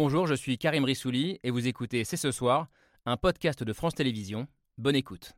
Bonjour, je suis Karim Rissouli et vous écoutez C'est ce soir, un podcast de France Télévisions. Bonne écoute.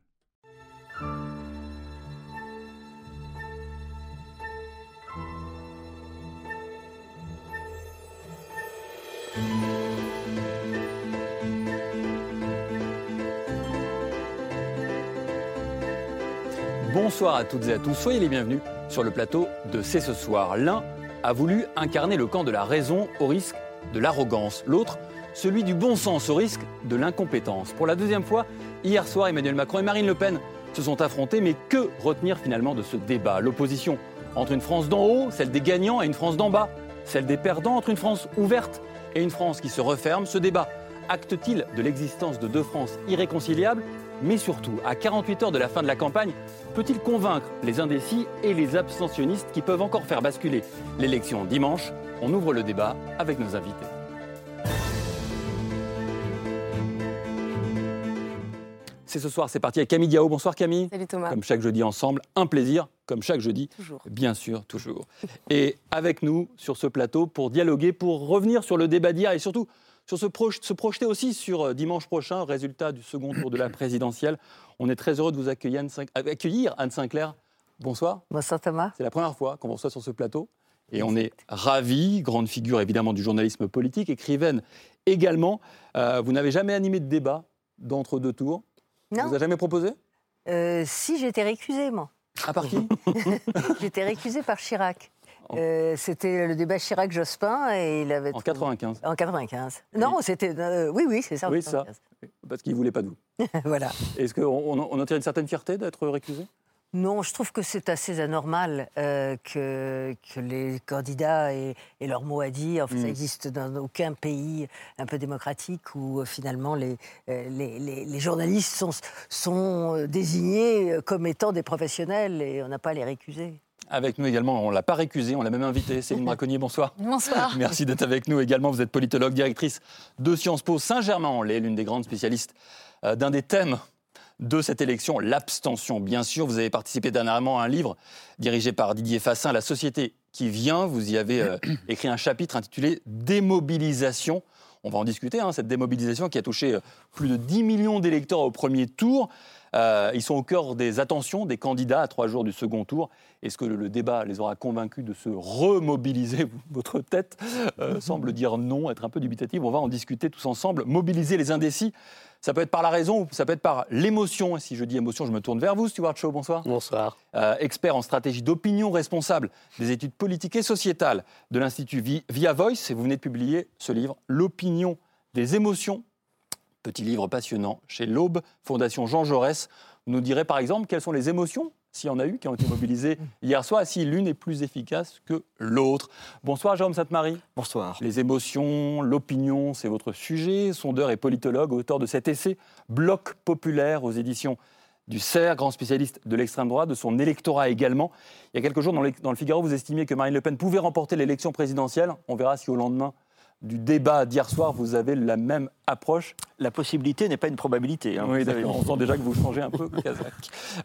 Bonsoir à toutes et à tous, soyez les bienvenus sur le plateau de C'est ce soir. L'un a voulu incarner le camp de la raison au risque de l'arrogance, l'autre celui du bon sens au risque de l'incompétence. Pour la deuxième fois, hier soir, Emmanuel Macron et Marine Le Pen se sont affrontés, mais que retenir finalement de ce débat? L'opposition entre une France d'en haut, celle des gagnants, et une France d'en bas, celle des perdants, entre une France ouverte et une France qui se referme, ce débat acte-t-il de l'existence de deux France irréconciliables? Mais surtout, à 48 heures de la fin de la campagne, peut-il convaincre les indécis et les abstentionnistes qui peuvent encore faire basculer l'élection dimanche? On ouvre le débat avec nos invités. C'est ce soir, c'est parti avec Camille Diao. Bonsoir Camille. Salut Thomas. Comme chaque jeudi ensemble, un plaisir, comme chaque jeudi. Toujours. Bien sûr, toujours. Et avec nous sur ce plateau pour dialoguer, pour revenir sur le débat d'hier et surtout sur se, se, projeter aussi sur euh, dimanche prochain, résultat du second tour de la présidentielle. On est très heureux de vous accueillir, Anne, accueillir, Anne Sinclair. Bonsoir. Bonsoir Thomas. C'est la première fois qu'on vous reçoit sur ce plateau. Et on est ravis, grande figure évidemment du journalisme politique, écrivaine également. Euh, vous n'avez jamais animé de débat d'entre-deux tours Non. Vous avez jamais proposé? Euh, Si, j'étais récusée, moi. À part qui? J'étais récusée par Chirac. Euh, c'était le débat Chirac-Jospin et il avait. En 95. En 95. Non, c'était. euh, oui, oui, c'est ça. Oui, ça. 95. Parce qu'il ne voulait pas de vous. voilà. Est-ce qu'on on, tire une certaine fierté d'être récusé? Non, je trouve que c'est assez anormal euh, que, que les candidats aient, aient leur mot à dire. Enfin, Ça Mm. n'existe dans aucun pays un peu démocratique où euh, finalement les, euh, les, les- les journalistes sont, sont désignés comme étant des professionnels et on n'a pas à les récuser. Avec nous également, on ne l'a pas récusé, on l'a même invité. Céline Braconnier, bonsoir. Bonsoir. Merci d'être avec nous également. Vous êtes politologue, directrice de Sciences Po Saint-Germain-en-Laye, l'une des grandes spécialistes d'un des thèmes de cette élection, l'abstention. Bien sûr, vous avez participé dernièrement à un livre dirigé par Didier Fassin, La société qui vient. Vous y avez euh, écrit un chapitre intitulé Démobilisation. On va en discuter, hein, cette démobilisation qui a touché euh, plus de 10 millions d'électeurs au premier tour. Euh, ils sont au cœur des attentions des candidats à trois jours du second tour. Est-ce que le, le débat les aura convaincus de se remobiliser? Votre tête euh, semble dire non, être un peu dubitative. On va en discuter tous ensemble. Mobiliser les indécis, ça peut être par la raison ou ça peut être par l'émotion. Et si je dis émotion, je me tourne vers vous, Stuart Shaw, bonsoir. Bonsoir. Euh, expert en stratégie d'opinion, responsable des études politiques et sociétales de l'Institut Vi- Via Voice. Et vous venez de publier ce livre, L'opinion des émotions. Petit livre passionnant chez l'Aube, Fondation Jean Jaurès. Vous nous direz par exemple quelles sont les émotions, s'il y en a eu, qui ont été mobilisées hier soir, si l'une est plus efficace que l'autre. Bonsoir Jérôme Sainte-Marie. Bonsoir. Les émotions, l'opinion, c'est votre sujet. Sondeur et politologue, auteur de cet essai Bloc populaire aux éditions du CERF, grand spécialiste de l'extrême droite, de son électorat également. Il y a quelques jours, dans, le- dans le Figaro, vous estimiez que Marine Le Pen pouvait remporter l'élection présidentielle. On verra si au lendemain du débat d'hier soir, vous avez la même approche. La possibilité n'est pas une probabilité. hein, oui, d'accord. On sent déjà que vous changez un peu. Kazakh.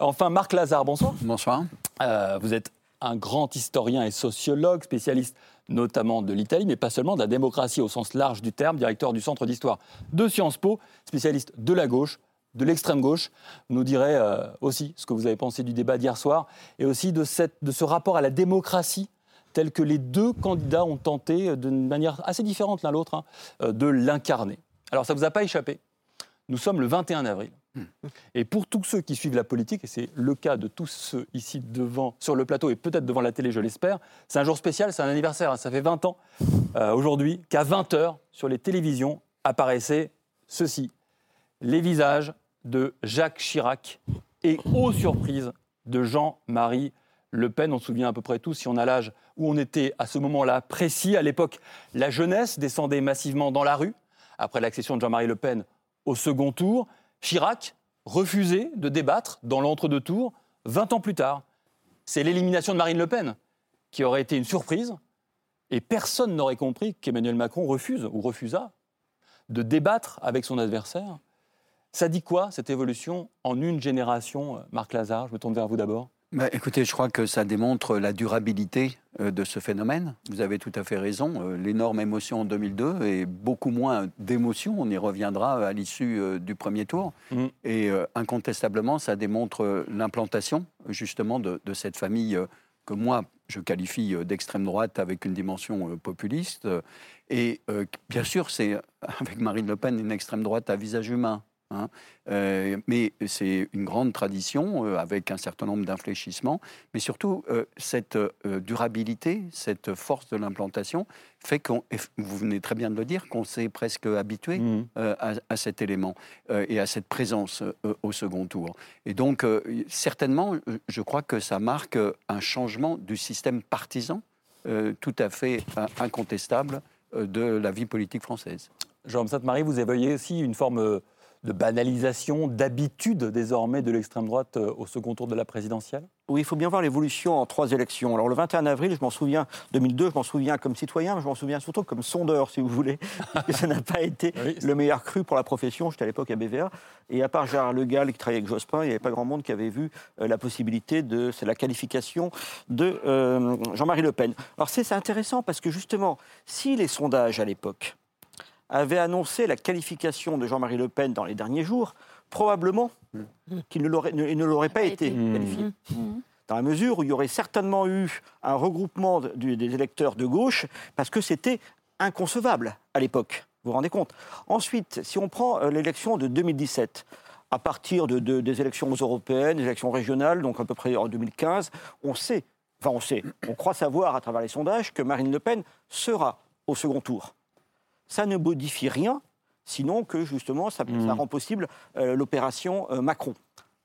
Enfin, Marc Lazare, bonsoir. Bonsoir. Euh, vous êtes un grand historien et sociologue, spécialiste notamment de l'Italie, mais pas seulement de la démocratie au sens large du terme, directeur du Centre d'histoire de Sciences Po, spécialiste de la gauche, de l'extrême gauche. Vous nous direz euh, aussi ce que vous avez pensé du débat d'hier soir et aussi de, cette, de ce rapport à la démocratie tel que les deux candidats ont tenté, euh, d'une manière assez différente l'un l'autre, hein, euh, de l'incarner. Alors ça ne vous a pas échappé. Nous sommes le 21 avril. Et pour tous ceux qui suivent la politique, et c'est le cas de tous ceux ici devant, sur le plateau et peut-être devant la télé, je l'espère, c'est un jour spécial, c'est un anniversaire. hein. Ça fait 20 ans euh, aujourd'hui qu'à 20h, sur les télévisions, apparaissait ceci les visages de Jacques Chirac et, aux surprises, de Jean-Marie Le Pen. On se souvient à peu près tous, si on a l'âge où on était à ce moment-là précis. À l'époque, la jeunesse descendait massivement dans la rue. Après l'accession de Jean-Marie Le Pen au second tour, Chirac refusait de débattre dans l'entre-deux tours 20 ans plus tard. C'est l'élimination de Marine Le Pen qui aurait été une surprise. Et personne n'aurait compris qu'Emmanuel Macron refuse ou refusa de débattre avec son adversaire. Ça dit quoi, cette évolution, en une génération, euh, Marc Lazare? Je me tourne vers vous d'abord. Bah, écoutez, je crois que ça démontre la durabilité euh, de ce phénomène. Vous avez tout à fait raison. Euh, l'énorme émotion en 2002 et beaucoup moins d'émotion. On y reviendra à l'issue euh, du premier tour. Mm. Et incontestablement, ça démontre l'implantation justement de, de cette famille que moi je qualifie d'extrême droite avec une dimension populiste. Et bien sûr, c'est avec Marine Le Pen une extrême droite à visage humain. Hein. Euh, mais c'est une grande tradition euh, avec un certain nombre d'infléchissements. Mais surtout, euh, cette durabilité, cette force de l'implantation fait qu'on, vous venez très bien de le dire, qu'on s'est presque habitué Mmh. à, à cet élément et à cette présence au second tour. Et donc, certainement, je crois que ça marque un changement du système partisan tout à fait incontestable de la vie politique française. Jean Sainte-Marie, vous évoyez aussi une forme euh, de banalisation, d'habitude désormais de l'extrême droite euh, au second tour de la présidentielle? Oui, il faut bien voir l'évolution en trois élections. Alors le 21 avril, je m'en souviens, 2002, je m'en souviens comme citoyen, mais je m'en souviens surtout comme sondeur, si vous voulez, parce que ça n'a pas été Oui, le meilleur cru pour la profession. J'étais à l'époque à BVA. Et à part Gérard Le Gall qui travaillait avec Jospin, il n'y avait pas grand monde qui avait vu euh, la possibilité de. C'est la qualification de euh, Jean-Marie Le Pen. Alors c'est intéressant parce que justement, si les sondages à l'époque avaient annoncé la qualification de Jean-Marie Le Pen dans les derniers jours, probablement qu'il ne l'aurait ne- il ne l'aurait pas été Mmh. qualifié dans la mesure où il y aurait certainement eu un regroupement du- des électeurs de gauche, parce que c'était inconcevable à l'époque. Vous vous rendez compte Ensuite, si on prend euh, l'élection de 2017, à partir de, de- des élections européennes, des élections régionales, donc à peu près en 2015, on sait, enfin on sait, on croit savoir à travers les sondages que Marine Le Pen sera au second tour. Ça ne modifie rien, sinon que justement ça, ça rend possible euh, l'opération euh, Macron.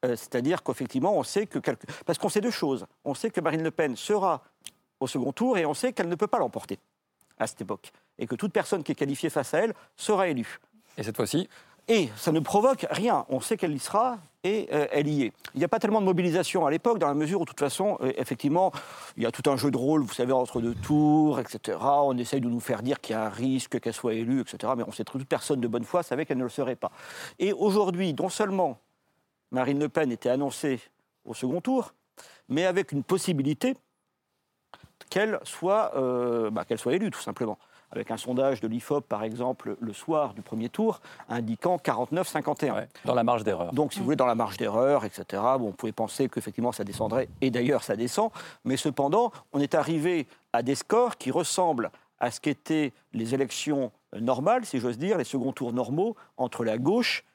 Euh, C'est-à-dire qu'effectivement, on sait que. quelque- Parce qu'on sait deux choses. On sait que Marine Le Pen sera au second tour et on sait qu'elle ne peut pas l'emporter à cette époque. Et que toute personne qui est qualifiée face à elle sera élue. Et cette fois-ci, Et ça ne provoque rien. On sait qu'elle y sera et euh, elle y est. Il n'y a pas tellement de mobilisation à l'époque, dans la mesure où, de toute façon, euh, effectivement, il y a tout un jeu de rôle, vous savez, entre deux tours, etc. On essaye de nous faire dire qu'il y a un risque qu'elle soit élue, etc. Mais on sait que toute personne de bonne foi savait qu'elle ne le serait pas. Et aujourd'hui, non seulement Marine Le Pen était annoncée au second tour, mais avec une possibilité qu'elle soit, euh, bah, qu'elle soit élue, tout simplement. Avec un sondage de l'IFOP, par exemple, le soir du premier tour, indiquant 49-51. ouais, dans la marge d'erreur. Donc, si vous voulez, dans la marge d'erreur, etc., bon, on pouvait penser qu'effectivement ça descendrait, et d'ailleurs ça descend, mais cependant, on est arrivé à des scores qui ressemblent à ce qu'étaient les élections normales, si j'ose dire, les seconds tours normaux entre la gauche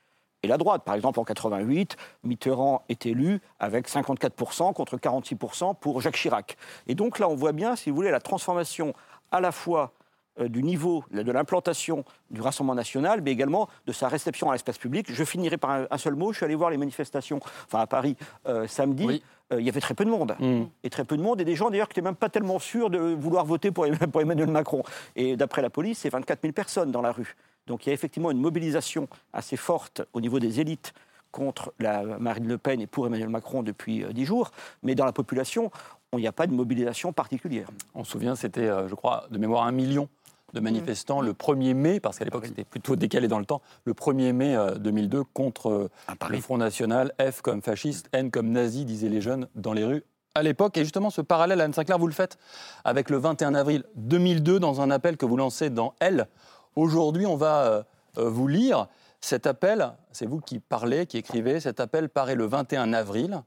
et la droite. Par exemple, en 88, Mitterrand est élu avec 54% contre 46% pour Jacques Chirac. Et donc là, on voit bien, si vous voulez, la transformation à la fois du niveau de l'implantation du Rassemblement national, mais également de sa réception à l'espace public. Je finirai par un, un seul mot. Je suis allé voir les manifestations, enfin à Paris, euh, samedi. Oui. Euh, il y avait très peu de monde. Mm. Et très peu de monde, et des gens d'ailleurs qui n'étaient même pas tellement sûrs de vouloir voter pour, Em- pour Emmanuel Macron. Et d'après la police, c'est 24 000 personnes dans la rue. Donc il y a effectivement une mobilisation assez forte au niveau des élites contre la Marine Le Pen et pour Emmanuel Macron depuis euh, dix jours. Mais dans la population, il n'y a pas de mobilisation particulière. On se souvient, c'était, euh, je crois, de mémoire, un million de manifestants le 1er mai, parce qu'à l'époque c'était plutôt décalé dans le temps, le 1er mai euh, 2002 contre euh, le. Front National, F comme fasciste, N comme nazi, disaient les jeunes dans les rues à l'époque. Et justement, ce parallèle, Anne Sinclair, vous le faites avec le 21 avril 2002 dans un appel que vous lancez dans Elle. Aujourd'hui, on va euh, euh, vous lire cet appel. C'est vous qui parlez, qui écrivez. Cet appel paraît le 21 avril,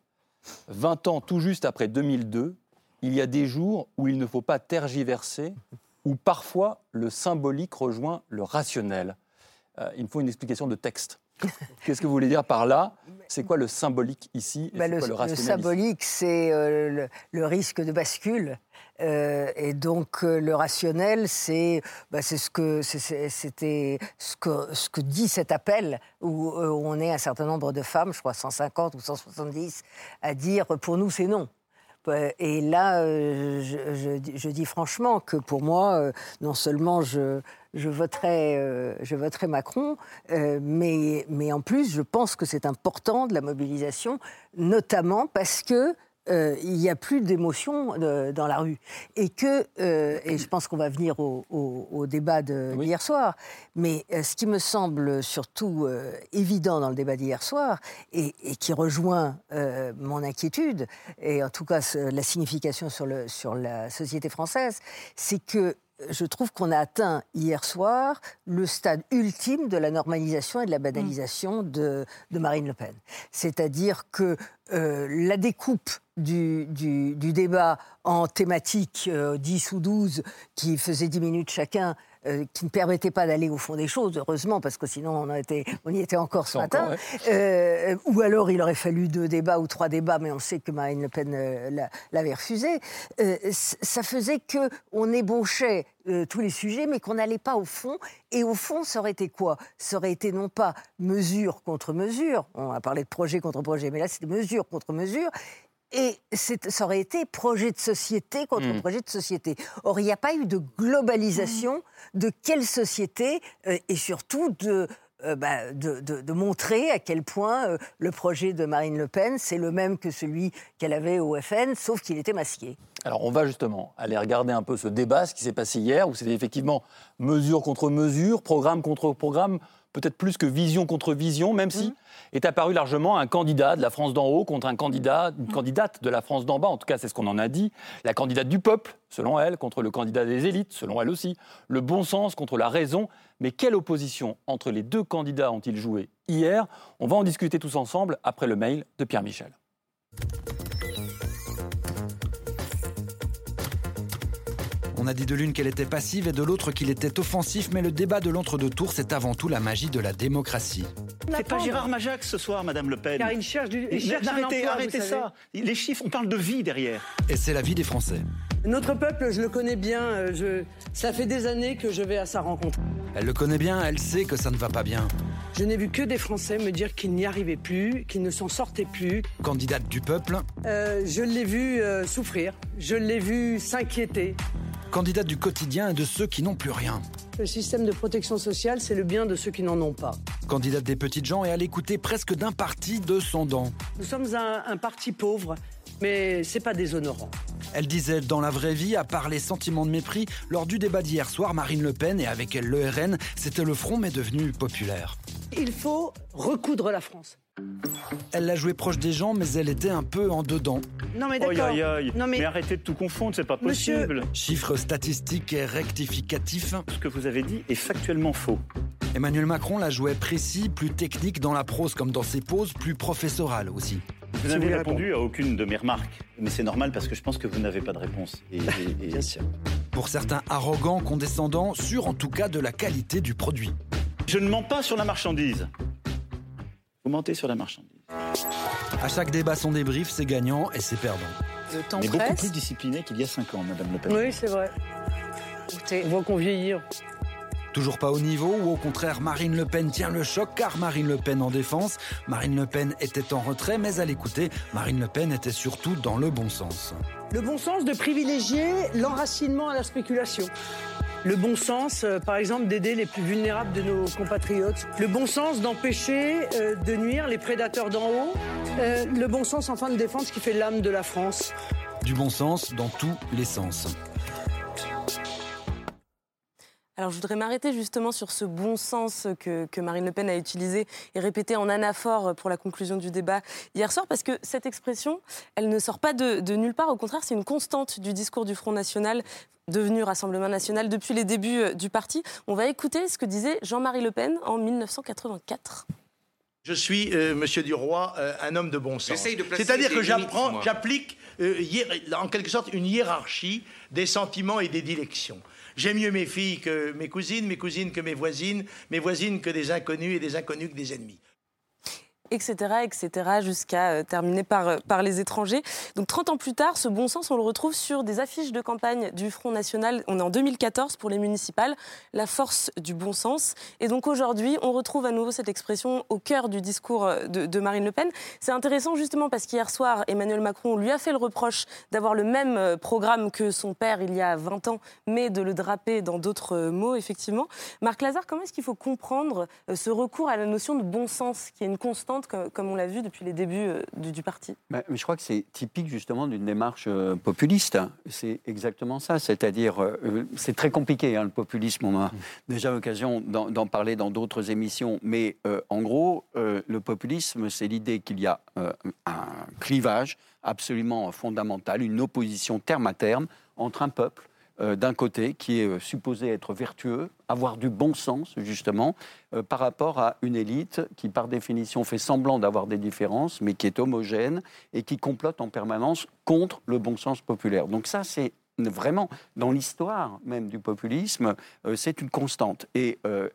20 ans tout juste après 2002. Il y a des jours où il ne faut pas tergiverser, où parfois le symbolique rejoint le rationnel. Euh, il me faut une explication de texte. Qu'est-ce que vous voulez dire par là? C'est quoi le symbolique ici et Bah, le, quoi le le rationnel ici symbolique, c'est euh, le, le risque de bascule. Euh, et donc euh, le rationnel, c'est bah, ce que c'était ce que ce que dit cet appel où, où on est un certain nombre de femmes, je crois 150 ou 170, à dire pour nous c'est non. Euh, Et là, euh, je, dis- franchement que pour moi, euh, non seulement je, je, voterai, euh, je voterai Macron, mais, mais en plus, je pense que c'est important de la mobilisation, notamment parce que euh, il n'y a plus d'émotion euh, dans la rue. Et que, euh, et je pense qu'on va venir au, au- au débat de- Oui. d'hier soir, mais euh, ce qui me semble surtout évident dans le débat d'hier soir, et, et qui rejoint mon inquiétude, et en tout cas la signification sur, le, sur la société française, c'est que je trouve qu'on a atteint hier soir le stade ultime de la normalisation et de la banalisation de, de Marine Le Pen. C'est-à-dire que euh, la découpe du, du- du débat en thématiques euh, 10 ou 12 qui faisaient 10 minutes chacun, euh, qui ne permettaient pas d'aller au fond des choses, heureusement, parce que sinon on, a été, on y était encore ce matin. encore, Euh, ou alors il aurait fallu deux débats ou trois débats, mais on sait que Marine Le Pen euh, l'a- l'avait refusé. Ça faisait que on ébauchait tous les sujets, mais qu'on n'allait pas au fond. Et au fond, ça aurait été quoi? Ça aurait été non pas mesure contre mesure. On a parlé de projet contre projet, mais là c'est mesure contre mesure. Et ça aurait été projet de société contre Mm. projet de société. Or, il n'y a pas eu de globalisation de quelle société euh, et surtout de, euh, bah, de, de- de montrer à quel point euh, le projet de Marine Le Pen, c'est le même que celui qu'elle avait au FN, sauf qu'il était masqué. Alors on va justement aller regarder un peu ce débat, ce qui s'est passé hier, où c'était effectivement mesure contre mesure, programme contre programme, peut-être plus que vision contre vision, même si est apparu largement un candidat de la France d'en haut contre un candidat, une candidate de la France d'en bas, en tout cas c'est ce qu'on en a dit, la candidate du peuple, selon elle, contre le candidat des élites, selon elle aussi, le bon sens contre la raison, mais quelle opposition entre les deux candidats ont-ils joué hier? On va en discuter tous ensemble après le mail de Pierre Michel. On a dit de l'une qu'elle était passive et de l'autre qu'il était offensif, mais le débat de l'entre-deux tours, c'est avant tout la magie de la démocratie. C'est pas Gérard Majax ce soir, Madame Le Pen. Car il cherche, du, il un Arrêtez, emploi, arrêtez ça. Les chiffres, on parle de vie derrière. Et c'est la vie des Français. Notre peuple, je le connais bien. euh, Je, ça fait des années que je vais à sa rencontre. Elle le connaît bien, elle sait que ça ne va pas bien. Je n'ai vu que des Français me dire qu'ils n'y arrivaient plus, qu'ils ne s'en sortaient plus. Candidate du peuple, Euh, je l'ai vu euh, souffrir. Je l'ai vu s'inquiéter. Candidate du quotidien et de ceux qui n'ont plus rien. Le système de protection sociale, c'est le bien de ceux qui n'en ont pas. Candidate des petites gens et à l'écouter presque d'un parti de son dent. Nous sommes un, un parti pauvre, mais c'est pas déshonorant. Elle disait dans la vraie vie, à part les sentiments de mépris, lors du débat d'hier soir, Marine Le Pen et avec elle le RN, c'était le front mais devenu populaire. Il faut recoudre la France. Elle l'a joué proche des gens, mais elle était un peu en dedans. Non mais d'accord. aïe, aïe. Non mais, mais... arrêtez de tout confondre, c'est pas Monsieur- possible. Chiffres statistiques et rectificatifs. Ce que vous avez dit est factuellement faux. Emmanuel Macron la jouait précis, plus technique dans la prose comme dans ses poses, plus professorale aussi. Vous n'avez répondu à aucune de mes remarques. Mais c'est normal parce que je pense que vous n'avez pas de réponse. Et, et- et- bien sûr. Pour certains arrogants, condescendants, sûrs en tout cas de la qualité du produit. Je ne mens pas sur la marchandise. Sur la marchandise. À chaque débat, son débrief, c'est gagnant et c'est perdant. Le temps Mais beaucoup presse. plus discipliné qu'il y a 5 ans, Madame Le Pen. Oui, c'est vrai. Écoutez, On voit qu'on vieillit. Toujours pas au niveau ou au contraire Marine Le Pen tient le choc car Marine Le Pen en défense. Marine Le Pen était en retrait mais à l'écouter, Marine Le Pen était surtout dans le bon sens. Le bon sens de privilégier l'enracinement à la spéculation. Le bon sens, euh, par exemple, d'aider les plus vulnérables de nos compatriotes. Le bon sens d'empêcher euh, de nuire les prédateurs d'en haut. Euh, le bon sens, enfin, de défendre ce qui fait l'âme de la France. Du bon sens dans tous les sens. Alors je voudrais m'arrêter justement sur ce bon sens que, que Marine Le Pen a utilisé et répété en anaphore pour la conclusion du débat hier soir, parce que cette expression, elle ne sort pas de, de nulle part, au contraire c'est une constante du discours du Front National devenu Rassemblement National depuis les débuts euh, du parti. On va écouter ce que disait Jean-Marie Le Pen en 1984. Je suis, euh, Monsieur Duroy, euh, un homme de bon sens. C'est-à-dire que j'apprends, j'applique euh, en quelque sorte une hiérarchie des sentiments et des dilections. J'aime mieux mes filles que mes cousines, mes cousines que mes voisines, mes voisines que des inconnus et des inconnus que des ennemis. Etc., etc., jusqu'à euh, terminer par, euh, par les étrangers. Donc 30 ans plus tard, ce bon sens, on le retrouve sur des affiches de campagne du Front National. On est en 2014 pour les municipales, la force du bon sens. Et donc aujourd'hui, on retrouve à nouveau cette expression au cœur du discours euh, de, Marine Le Pen. C'est intéressant justement parce qu'hier soir, Emmanuel Macron lui a fait le reproche d'avoir le même programme que son père il y a 20 ans, mais de le draper dans d'autres mots, effectivement. Marc Lazare, comment est-ce qu'il faut comprendre ce recours à la notion de bon sens, qui est une constante comme, on l'a vu depuis les débuts euh, du, parti. Mais je crois que c'est typique justement d'une démarche euh, populiste. C'est exactement ça. C'est-à-dire, euh, c'est très compliqué hein, le populisme. On a déjà l'occasion d'en parler dans d'autres émissions. Mais en gros, le populisme, c'est l'idée qu'il y a un clivage absolument fondamental, une opposition terme à terme entre un peuple euh, d'un côté, qui est euh, supposé être vertueux, avoir du bon sens, justement, euh, par rapport à une élite qui, par définition, fait semblant d'avoir des différences, mais qui est homogène et qui complote en permanence contre le bon sens populaire. Donc ça, c'est vraiment, dans l'histoire même du populisme, euh, c'est une constante. Et, euh,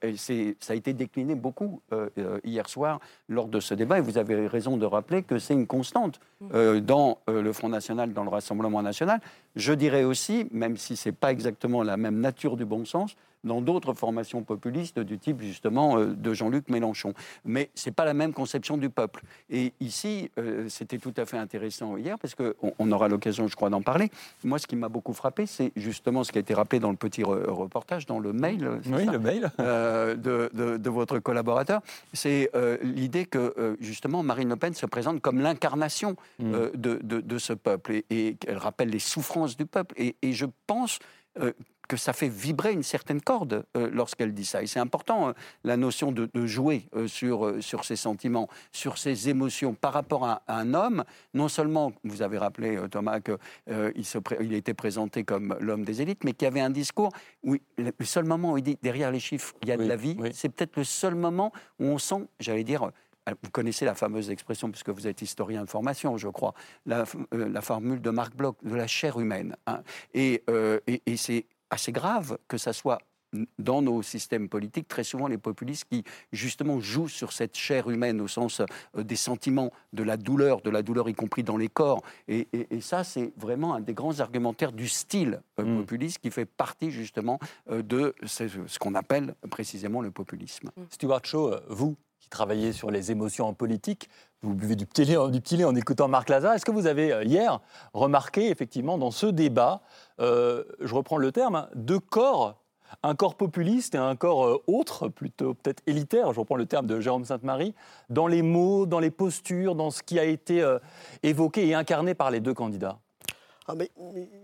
ça a été décliné beaucoup euh, hier soir lors de ce débat. Et vous avez raison de rappeler que c'est une constante euh, dans le Front National, dans le Rassemblement National. Je dirais aussi, même si ce n'est pas exactement la même nature du bon sens, dans d'autres formations populistes du type justement euh, de Jean-Luc Mélenchon. Mais ce n'est pas la même conception du peuple. Et ici, euh, c'était tout à fait intéressant hier, parce qu'on on aura l'occasion, je crois, d'en parler. Moi, ce qui m'a beaucoup frappé, c'est justement ce qui a été rappelé dans le petit re- reportage, dans le mail, c'est Oui, ça le mail. euh, de, de- de votre collaborateur, c'est euh, l'idée que euh, justement Marine Le Pen se présente comme l'incarnation Mm. euh, de, de- de ce peuple et, et qu'elle rappelle les souffrances du peuple. Et, et je pense euh, que ça fait vibrer une certaine corde euh, lorsqu'elle dit ça. Et c'est important, euh, la notion de, de jouer sur, sur ses sentiments, sur ses émotions par rapport à, à un homme. Non seulement, vous avez rappelé, Thomas, qu'il il était présenté comme l'homme des élites, mais qu'il y avait un discours où le seul moment où il dit derrière les chiffres, il y a Oui, de la vie, oui. c'est peut-être le seul moment où on sent, j'allais dire, vous connaissez la fameuse expression, puisque vous êtes historien de formation, je crois, la, euh, la formule de Marc Bloch, de la chair humaine. hein. Et, euh, et- et c'est assez grave que ça soit dans nos systèmes politiques, très souvent les populistes qui justement jouent sur cette chair humaine au sens euh, des sentiments, de la douleur, de la douleur y compris dans les corps. Et, et- et ça, c'est vraiment un des grands argumentaires du style Mm. populiste qui fait partie justement de ce, ce qu'on appelle précisément le populisme. Stuart Shaw, vous qui travaillez sur les émotions en politique, vous buvez du petit lait, en écoutant Marc Lazare. Est-ce que vous avez euh, hier remarqué effectivement dans ce débat, euh, je reprends le terme, hein, deux corps un corps populiste et un corps euh, autre, plutôt peut-être élitaire, je reprends le terme de Jérôme Sainte-Marie, dans les mots, dans les postures, dans ce qui a été évoqué et incarné par les deux candidats? Ah, mais,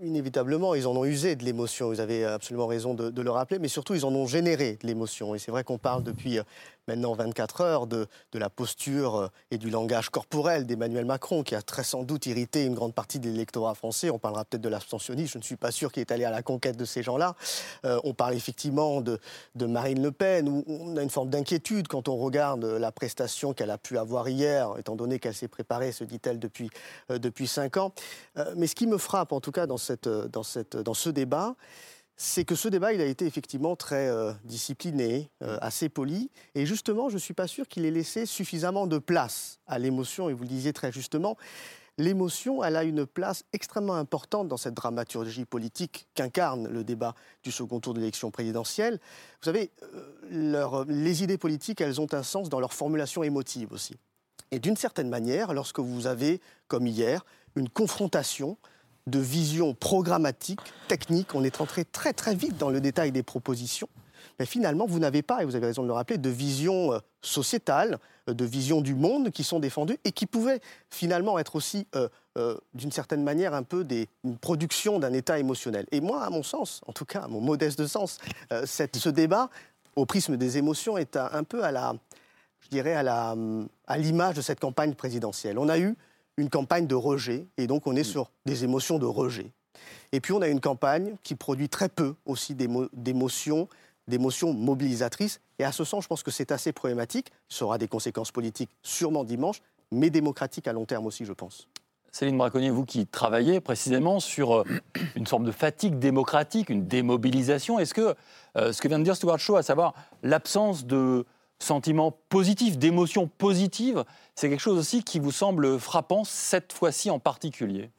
inévitablement, ils en ont usé de l'émotion. Vous avez absolument raison de, de le rappeler, mais surtout, ils en ont généré de l'émotion. Et c'est vrai qu'on parle depuis maintenant 24 heures de, de la posture euh, et du langage corporel d'Emmanuel Macron, qui a très sans doute irrité une grande partie de l'électorat français. On parlera peut-être de l'abstentionnisme. Je ne suis pas sûr qu'il est allé à la conquête de ces gens-là. Euh, on parle effectivement de, de Marine Le Pen, où on a une forme d'inquiétude quand on regarde la prestation qu'elle a pu avoir hier, étant donné qu'elle s'est préparée, se dit-elle, depuis, euh, depuis cinq ans. Mais ce qui me frappe, en tout cas, dans, cette, dans, cette, dans ce débat, c'est que ce débat, il a été effectivement très euh, discipliné, euh, assez poli. Et justement, je ne suis pas sûr qu'il ait laissé suffisamment de place à l'émotion. Et vous le disiez très justement, l'émotion, elle a une place extrêmement importante dans cette dramaturgie politique qu'incarne le débat du second tour de l'élection présidentielle. Vous savez, euh, leur- les idées politiques, elles ont un sens dans leur formulation émotive aussi. Et d'une certaine manière, lorsque vous avez, comme hier, une confrontation de visions programmatiques, techniques, on est rentré très très vite dans le détail des propositions, mais finalement, vous n'avez pas, et vous avez raison de le rappeler, de vision euh, sociétale, euh, de vision du monde qui sont défendues et qui pouvaient finalement être aussi, euh, d'une certaine manière, un peu des, une production d'un état émotionnel. Et moi, à mon sens, en tout cas à mon modeste sens, ce débat, au prisme des émotions, est un, peu à la, je dirais, à à l'image de cette campagne présidentielle. On a eu une campagne de rejet, et donc on est sur des émotions de rejet. Et puis on a une campagne qui produit très peu aussi d'émo- d'émotions, d'émotions mobilisatrices. Et à ce sens, je pense que c'est assez problématique. Ça aura des conséquences politiques sûrement dimanche, mais démocratiques à long terme aussi, je pense. Céline Braconnier, vous qui travaillez précisément sur euh, une forme de fatigue démocratique, une démobilisation, est-ce que euh, ce que vient de dire Stuart Shaw, à savoir l'absence de sentiments positifs, d'émotions positives, c'est quelque chose aussi qui vous semble frappant cette fois-ci en particulier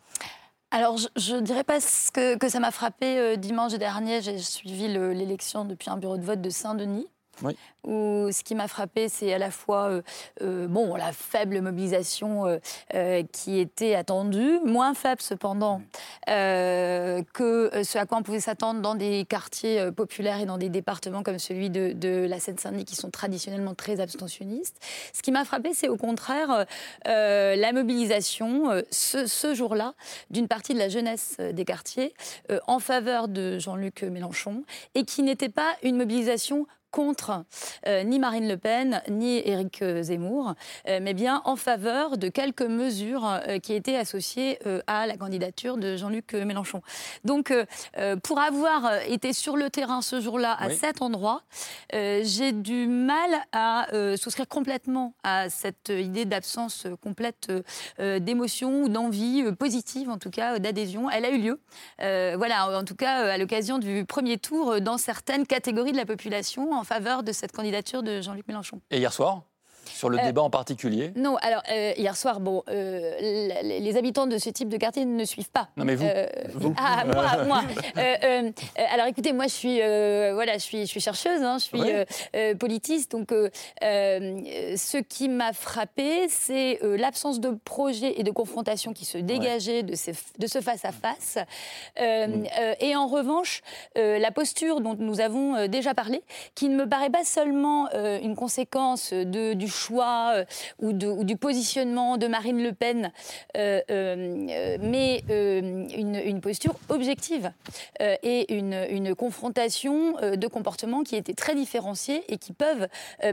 Alors, je ne dirais pas que, ça m'a frappé euh, dimanche dernier. J'ai suivi le- l'élection depuis un bureau de vote de Saint-Denis. Oui. Où ce qui m'a frappé, c'est à la fois euh, euh, bon, la faible mobilisation euh, qui était attendue, moins faible cependant que ce à quoi on pouvait s'attendre dans des quartiers populaires et dans des départements comme celui de, de la Seine-Saint-Denis qui sont traditionnellement très abstentionnistes. Ce qui m'a frappé, c'est au contraire la mobilisation ce, ce jour-là d'une partie de la jeunesse des quartiers en faveur de Jean-Luc Mélenchon et qui n'était pas une mobilisation contre euh, ni Marine Le Pen ni Éric euh, Zemmour, euh, mais bien en faveur de quelques mesures euh, qui étaient associées à la candidature de Jean-Luc Mélenchon. Donc, pour avoir été sur le terrain ce jour-là à Oui. cet endroit, j'ai du mal à souscrire complètement à cette idée d'absence complète d'émotion ou d'envie positive, en tout cas d'adhésion. Elle a eu lieu, voilà, en tout cas à l'occasion du premier tour, dans certaines catégories de la population en faveur de cette candidature de Jean-Luc Mélenchon. Et hier soir, sur le Euh, débat en particulier Non, alors euh, hier soir, bon, euh, les habitants de ce type de quartier ne suivent pas. Non, mais vous. Vous. Ah, moi, moi. Alors écoutez, moi je suis, voilà, je suis, je suis chercheuse, hein, je suis politiste, donc ce qui m'a frappé, c'est l'absence de projet et de confrontation qui se dégageait de, ces, de ce face-à-face. Mm. et en revanche, la posture dont nous avons déjà parlé, qui ne me paraît pas seulement une conséquence de, du choix euh, ou, de- ou du positionnement de Marine Le Pen, euh, euh, mais une, une posture objective et une, une confrontation de comportements qui étaient très différenciés et qui peuvent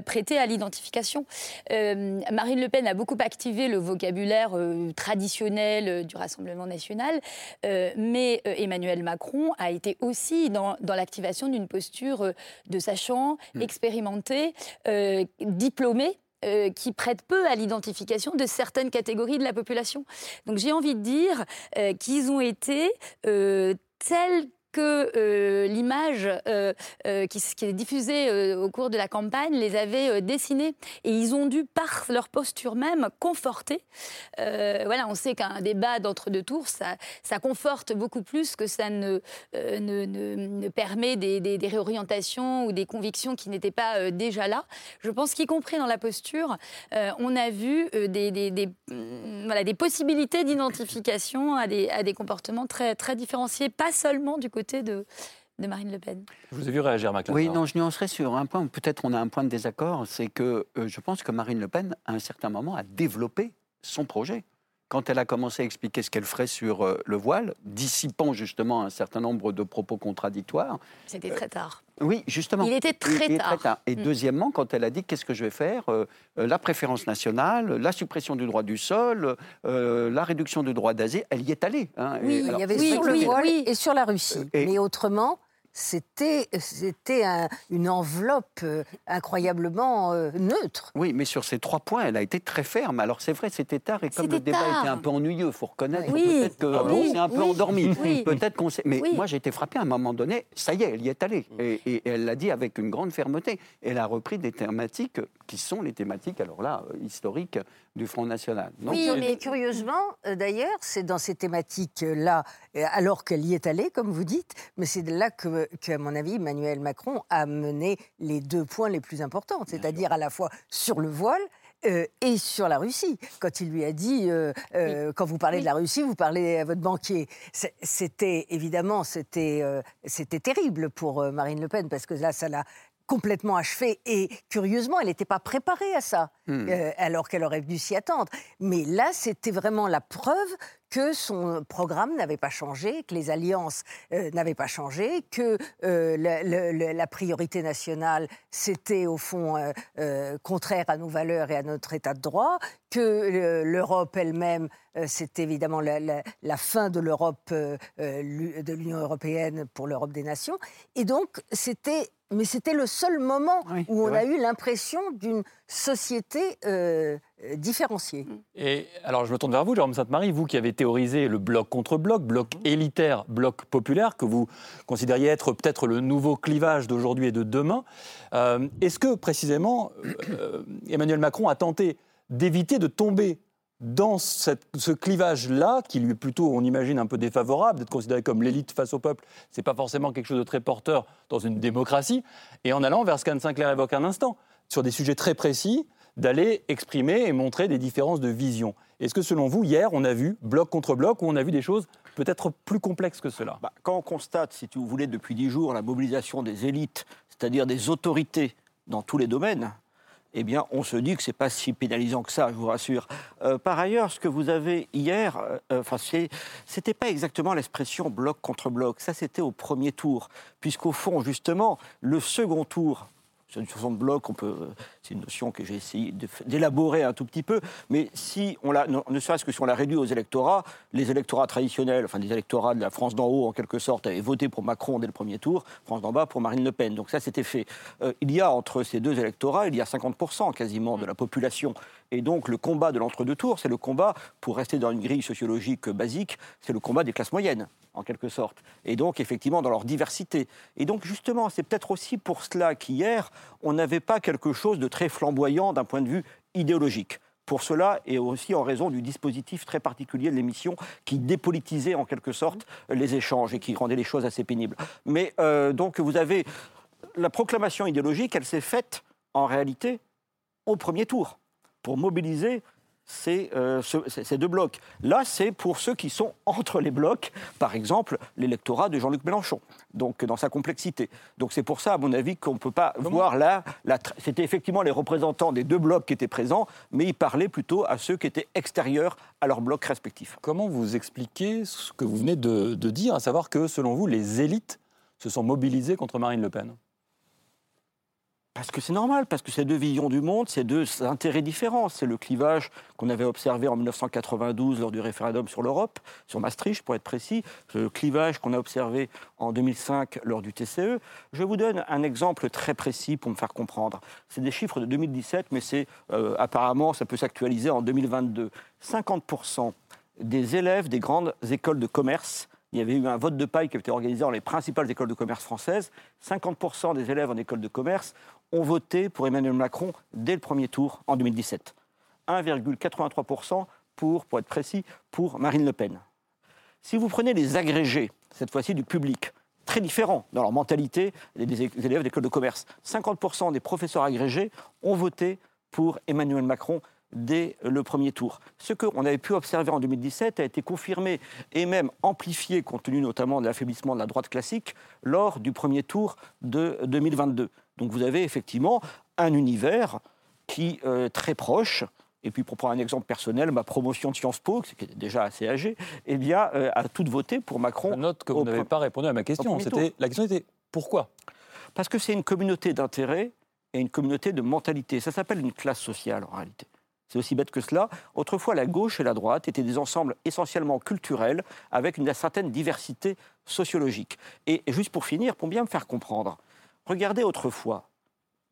prêter à l'identification. Marine Le Pen a beaucoup activé le vocabulaire traditionnel du Rassemblement national, mais Emmanuel Macron a été aussi dans, dans l'activation d'une posture de sachant, expérimenté, euh, diplômé. Euh, qui prête peu à l'identification de certaines catégories de la population. Donc j'ai envie de dire euh, qu'ils ont été euh, tels euh, l'image euh, euh, qui, est diffusée au cours de la campagne les avait dessinés. Et ils ont dû, par leur posture même, conforter. Voilà, on sait qu'un débat d'entre-deux tours, ça, conforte beaucoup plus que ça ne, permet des, réorientations ou des convictions qui n'étaient pas déjà là. Je pense qu'y compris dans la posture, on a vu mm, des possibilités d'identification à des, à des comportements très, très différenciés, pas seulement du côté de, de Marine Le Pen. Je vous ai vu réagir, Macron. Oui, non, je nuancerai sur un point, où peut-être on a un point de désaccord, c'est que euh, je pense que Marine Le Pen, à un certain moment, a développé son projet. Quand elle a commencé à expliquer ce qu'elle ferait sur euh, le voile, dissipant justement un certain nombre de propos contradictoires, C'était très tard. Oui, justement. Il était très Il tard. Et Mm. deuxièmement, quand elle a dit qu'est-ce que je vais faire euh, euh, La préférence nationale, la suppression du droit du sol, euh, la réduction du droit d'asile, elle y est allée. hein. Oui, Et il y avait oui, sur le oui, voile oui. et sur la Russie. Et- Mais autrement, c'était c'était un- une enveloppe euh, incroyablement euh, neutre. Oui, mais sur ces trois points, elle a été très ferme. Alors c'est vrai, c'était tard et comme le débat tard. était un peu ennuyeux, faut reconnaître. Oui. Peut-être que Ah on bon s'est un peu Oui. endormi. Oui. Peut-être qu'on s'est. Mais Oui. moi, j'ai été frappé à un moment donné. Ça y est, elle y est allée et, et elle l'a dit avec une grande fermeté. Elle a repris des thématiques qui sont les thématiques, alors là, euh, historiques du Front National. Donc, Oui, mais curieusement, euh, d'ailleurs, c'est dans ces thématiques-là, euh, alors qu'elle y est allée, comme vous dites, mais c'est de là que, que, à mon avis, Emmanuel Macron a mené les deux points les plus importants, c'est-à-dire à la fois sur le voile euh, et sur la Russie. Quand il lui a dit, euh, euh, quand vous parlez de la Russie, vous parlez à votre banquier. C'était évidemment, c'était euh, c'était terrible pour Marine Le Pen parce que là, ça l'a complètement achevé et curieusement, elle n'était pas préparée à ça, Hmm. euh, alors qu'elle aurait dû s'y attendre. Mais là, c'était vraiment la preuve que son programme n'avait pas changé, que les alliances euh, n'avaient pas changé, que euh, la, priorité nationale, c'était au fond euh, contraire à nos valeurs et à notre état de droit, que l'Europe elle-même, c'était évidemment la, fin de l'Europe, de l'Union européenne pour l'Europe des nations. Et donc, c'était... Mais c'était le seul moment Oui, où on c'est a eu l'impression d'une société euh, euh, différenciée. Et alors, je me tourne vers vous, Jérôme Sainte-Marie, vous qui avez théorisé le bloc contre bloc, bloc élitaire, bloc populaire, que vous considériez être peut-être le nouveau clivage d'aujourd'hui et de demain. Euh, Est-ce que, précisément, euh, Emmanuel Macron a tenté d'éviter de tomber dans cette- ce clivage-là, qui lui est plutôt, on imagine, un peu défavorable, d'être considéré comme l'élite face au peuple, c'est pas forcément quelque chose de très porteur dans une démocratie, et en allant vers ce qu'Anne Sinclair évoque un instant, sur des sujets très précis, d'aller exprimer et montrer des différences de vision. Est-ce que selon vous, hier, on a vu bloc contre bloc, ou on a vu des choses peut-être plus complexes que cela? Bah, quand on constate, si vous voulez, depuis dix jours, la mobilisation des élites, c'est-à-dire des autorités dans tous les domaines, eh bien, on se dit que c'est pas si pénalisant que ça, je vous rassure. Euh, par ailleurs, ce que vous avez hier, euh, enfin, c'est- c'était pas exactement l'expression bloc contre bloc. Ça, c'était au premier tour, puisqu'au fond, justement, le second tour. C'est une façon de bloc, peut, euh, c'est une notion que j'ai essayé d'élaborer un tout petit peu, mais si on ne, serait-ce que si on la réduit aux électorats, les électorats traditionnels, enfin des électorats de la France d'en haut en quelque sorte, avaient voté pour Macron dès le premier tour, France d'en bas pour Marine Le Pen. Donc ça, c'était fait. Euh, il y a entre ces deux électorats, il y a 50% quasiment de la population. Et donc le combat de l'entre-deux tours, c'est le combat, pour rester dans une grille sociologique basique, c'est le combat des classes moyennes, en quelque sorte. Et donc effectivement dans leur diversité. Et donc justement, c'est peut-être aussi pour cela qu'hier, on n'avait pas quelque chose de très flamboyant d'un point de vue idéologique. Pour cela, et aussi en raison du dispositif très particulier de l'émission qui dépolitisait en quelque sorte les échanges et qui rendait les choses assez pénibles. Mais euh, donc vous avez la proclamation idéologique, elle s'est faite en réalité au premier tour pour mobiliser ces, euh, ce- ces- ces deux blocs. Là, c'est pour ceux qui sont entre les blocs, par exemple l'électorat de Jean-Luc Mélenchon, donc dans sa complexité. Donc c'est pour ça, à mon avis, qu'on ne peut pas voir là, c'était effectivement les représentants des deux blocs qui étaient présents, mais ils parlaient plutôt à ceux qui étaient extérieurs à leurs blocs respectifs. Comment vous expliquez ce que vous venez de, de dire, à savoir que, selon vous, les élites se sont mobilisées contre Marine Le Pen? Parce que c'est normal, parce que c'est deux visions du monde, c'est deux intérêts différents. C'est le clivage qu'on avait observé en 1992 lors du référendum sur l'Europe, sur Maastricht pour être précis, le clivage qu'on a observé en 2005 lors du TCE. Je vous donne un exemple très précis pour me faire comprendre. C'est des chiffres de 2017, mais c'est euh, apparemment ça peut s'actualiser en 2022. 50% des élèves des grandes écoles de commerce il y avait eu un vote de paille qui avait été organisé dans les principales écoles de commerce françaises. 50% des élèves en école de commerce ont voté pour Emmanuel Macron dès le premier tour en 2017. 1,83% pour, pour être précis, pour Marine Le Pen. Si vous prenez les agrégés, cette fois-ci du public, très différents dans leur mentalité des élèves d'école de commerce, 50% des professeurs agrégés ont voté pour Emmanuel Macron dès le premier tour. Ce qu'on avait pu observer en 2017 a été confirmé et même amplifié, compte tenu notamment de l'affaiblissement de la droite classique, lors du premier tour de 2022. Donc vous avez effectivement un univers qui euh, est très proche. Et puis, pour prendre un exemple personnel, ma promotion de Sciences Po, qui est déjà assez âgée, eh bien, euh, a toutes voté pour Macron. Je note que vous n'avez pas répondu à ma question. C'était-. La question était pourquoi? Parce que c'est une communauté d'intérêts et une communauté de mentalité. Ça s'appelle une classe sociale en réalité. C'est aussi bête que cela. Autrefois, la gauche et la droite étaient des ensembles essentiellement culturels avec une certaine diversité sociologique. Et et juste pour finir, pour bien me faire comprendre, regardez autrefois,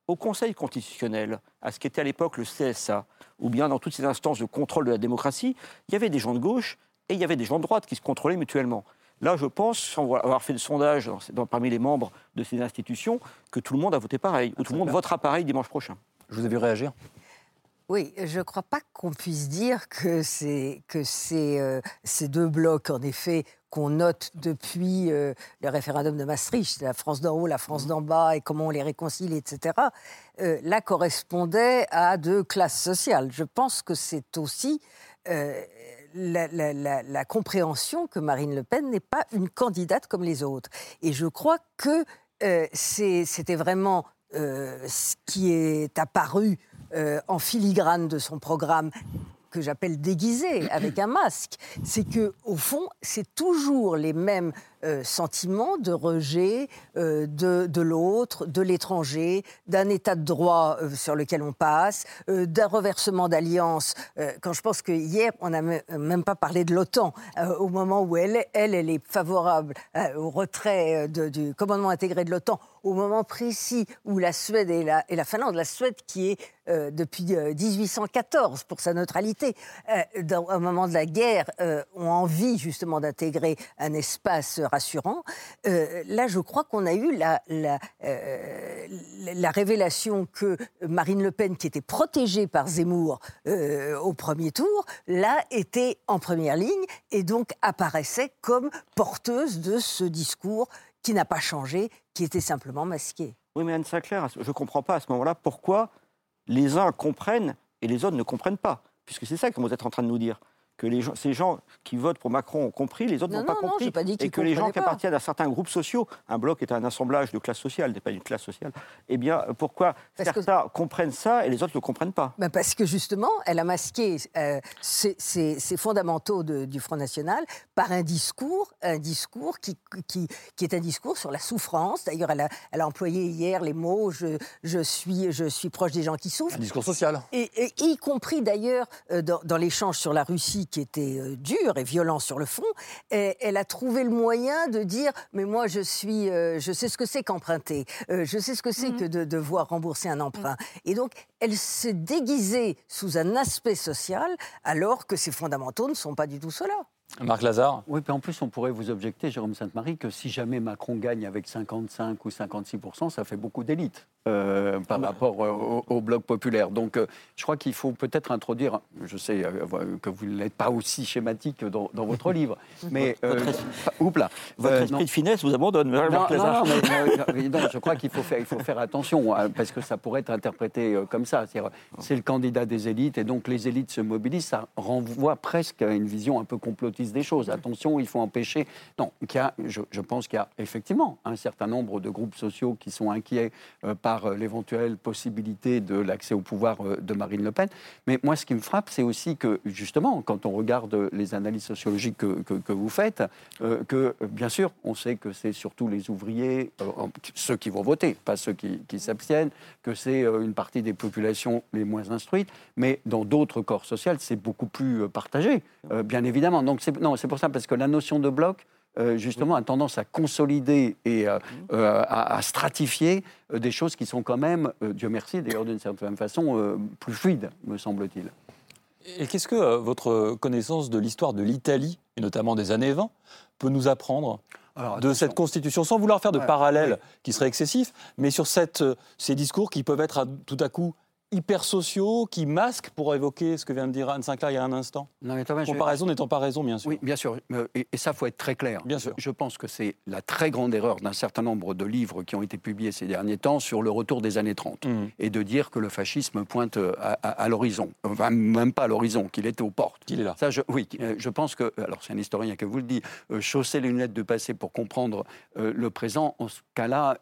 au Conseil constitutionnel, à ce qu'était à l'époque le CSA, ou bien dans toutes ces instances de contrôle de la démocratie, il y avait des gens de gauche et il y avait des gens de droite qui se contrôlaient mutuellement. Là, je pense, sans avoir fait de sondage dans- dans- parmi les membres de ces institutions, que tout le monde a voté pareil, ou tout le monde votera pareil dimanche prochain. Je vous ai vu réagir. Oui, je ne crois pas qu'on puisse dire que euh, ces deux blocs, en effet, qu'on note depuis euh, le référendum de Maastricht, la France d'en haut, la France d'en bas, et comment on les réconcilie, etc., euh, là correspondait à deux classes sociales. Je pense que c'est aussi euh, la, la- la- la compréhension que Marine Le Pen n'est pas une candidate comme les autres. Et je crois que c'était vraiment ce qui est apparu en filigrane de son programme que j'appelle déguisé avec un masque, c'est que au fond, c'est toujours les mêmes euh, sentiments de rejet euh, de, l'autre, de l'étranger, d'un état de droit euh, sur lequel on passe, d'un reversement d'alliance. Quand je pense que hier, on n'a me- même pas parlé de l'OTAN, au moment où elle, elle, elle est favorable au retrait du commandement intégré de l'OTAN, au moment précis où la Suède et la, Finlande, la Suède qui est euh, depuis 1814 pour sa neutralité, euh, dans, au moment de la guerre, euh, ont envie justement d'intégrer un espace rassurant. Euh, là, je crois qu'on a eu la, la, euh, la révélation que Marine Le Pen, qui était protégée par Zemmour euh, au premier tour, là était en première ligne et donc apparaissait comme porteuse de ce discours qui n'a pas changé, qui était simplement masqué. Oui, mais Anne Sinclair, je ne comprends pas à ce moment-là pourquoi les uns comprennent et les autres ne comprennent pas. Puisque c'est ça que vous êtes en train de nous dire. Que les gens, ces gens qui votent pour Macron ont compris, les autres Non, n'ont pas non, non, compris. pas dit et qu'ils que les gens qui pas. appartiennent à certains groupes sociaux, un bloc est un assemblage de classes sociales, n'est pas une classe sociale, eh bien, pourquoi Parce que- certains comprennent ça et les autres ne comprennent pas? Ben parce que justement, elle a masqué euh, ces, ces- ces fondamentaux de- du Front National par un discours, un discours qui, qui, qui est un discours sur la souffrance. D'ailleurs, elle a, elle a employé hier les mots je, je, suis, je suis proche des gens qui souffrent. Un discours social. Et, et y compris d'ailleurs euh, dans, dans l'échange sur la Russie qui était euh, dur et violent sur le fond, et- elle a trouvé le moyen de dire mais moi je suis, euh, je sais ce que c'est qu'emprunter, Euh, je sais ce que c'est que de devoir rembourser un emprunt. Et donc elle s'est déguisée sous un aspect social alors que ses fondamentaux ne sont pas du tout cela. Marc Lazare Oui, puis en plus, on pourrait vous objecter, Jérôme Sainte-Marie, que si jamais Macron gagne avec 55 ou 56% ça fait beaucoup d'élite euh, par rapport euh, au, au bloc populaire. Donc, euh, je crois qu'il faut peut-être introduire. Je sais euh, que vous n'êtes pas aussi schématique dans, dans votre livre, mais pas- oups là. Votre esprit non. de finesse vous abandonne, Non, Marc Lazare. non, mais, mais, non, je crois qu'il faut faire, il faut faire attention, hein, parce que ça pourrait être interprété comme ça. C'est-à-dire, C'est le candidat des élites, et donc les élites se mobilisent. Ça renvoie presque à une vision un peu complotiste des choses. Attention, il faut empêcher. Non, y a, je, pense qu'il y a effectivement un certain nombre de groupes sociaux qui sont inquiets euh, par euh, l'éventuelle possibilité de l'accès au pouvoir euh, de Marine Le Pen. Mais moi, ce qui me frappe, c'est aussi que, justement, quand on regarde les analyses sociologiques que, vous faites, que, bien sûr, on sait que c'est surtout les ouvriers, ceux qui vont voter, pas ceux qui, qui s'abstiennent, que c'est une partie des populations les moins instruites, mais dans d'autres corps sociaux, c'est beaucoup plus partagé, bien évidemment. Donc, non, c'est pour ça, parce que la notion de bloc, euh, justement, a tendance à consolider et euh, euh, à, à stratifier des choses qui sont quand même, Dieu merci, d'ailleurs d'une certaine façon, plus fluides, me semble-t-il. Et qu'est-ce que votre connaissance de l'histoire de l'Italie, et notamment des années 20, peut nous apprendre Alors, de cette constitution, sans vouloir faire de Ouais, parallèles qui seraient excessifs, mais sur cette, ces discours qui peuvent être à- tout à coup hyper sociaux, qui masquent, pour évoquer ce que vient de dire Anne Sinclair il y a un instant. Non, mais Thomas, je- Comparaison n'étant pas raison, bien sûr. Oui, bien sûr. Euh, Et, et ça, faut être très clair. Bien sûr. Je, pense que c'est la très grande erreur d'un certain nombre de livres qui ont été publiés ces derniers temps sur le retour des années 30 Mhm. et de dire que le fascisme pointe euh, à, à- à l'horizon. Enfin, même pas à l'horizon, qu'il était aux portes. Qu'il est là. Ça, je, oui, euh, je pense que, alors c'est un historien qui vous le dit, chausser les lunettes du passé pour comprendre le présent, en ce cas-là,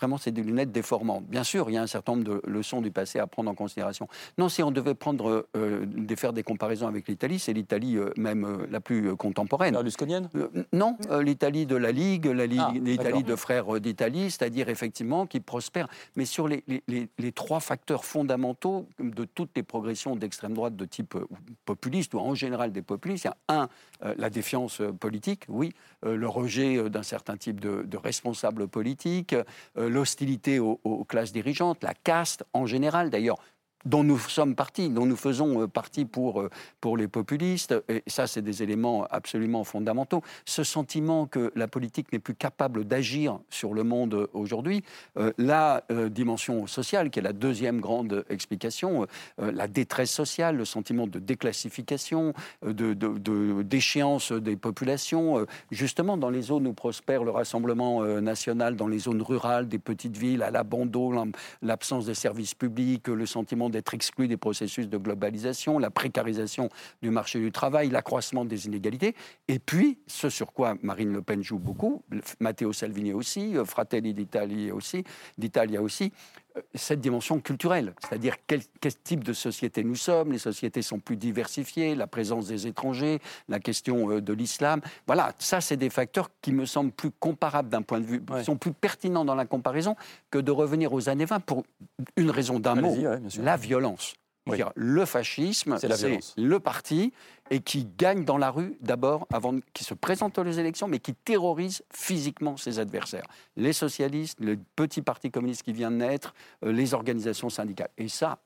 vraiment, c'est des lunettes déformantes. Bien sûr, il y a un certain nombre de leçons du passé à prendre en considération. Non, si on devait prendre, euh, faire des comparaisons avec l'Italie, c'est l'Italie euh, même euh, la plus contemporaine. Berlusconienne non, l'Italie de la Ligue, Ah, l'Italie de frères d'Italie, c'est-à-dire effectivement qui prospère. Mais sur les, les- les- les trois facteurs fondamentaux de toutes les progressions d'extrême droite de type populiste ou en général des populistes, il y a un, la défiance politique, oui, le rejet d'un certain type de, de responsables politiques, l'hostilité aux, aux classes dirigeantes, la caste en général d'ailleurs dont nous sommes partis, dont nous faisons euh, partie pour, euh, pour les populistes. Et ça, c'est des éléments absolument fondamentaux. Ce sentiment que la politique n'est plus capable d'agir sur le monde euh, aujourd'hui, la dimension sociale, qui est la deuxième grande explication, la détresse sociale, le sentiment de déclassification, de, d'échéance des populations, justement dans les zones où prospère le Rassemblement national, dans les zones rurales, des petites villes, à l'abandon, l'absence des services publics, le sentiment d'être exclu des processus de globalisation, la précarisation du marché du travail, l'accroissement des inégalités, et puis ce sur quoi Marine Le Pen joue beaucoup, Matteo Salvini aussi, euh, Fratelli d'Italia aussi, cette dimension culturelle, c'est-à-dire quel, quel type de société nous sommes, les sociétés sont plus diversifiées, la présence des étrangers, la question euh, de l'islam, voilà, ça c'est des facteurs qui me semblent plus comparables d'un point de vue, Ouais. sont plus pertinents dans la comparaison que de revenir aux années 20 pour une raison d'un mot, ouais, la violence. Le fascisme, C'est le parti et qui gagne dans la rue d'abord, avant qui se présente aux élections, mais qui terrorise physiquement ses adversaires. Les socialistes, le petit parti communiste qui vient de naître, euh, les organisations syndicales. Et ça,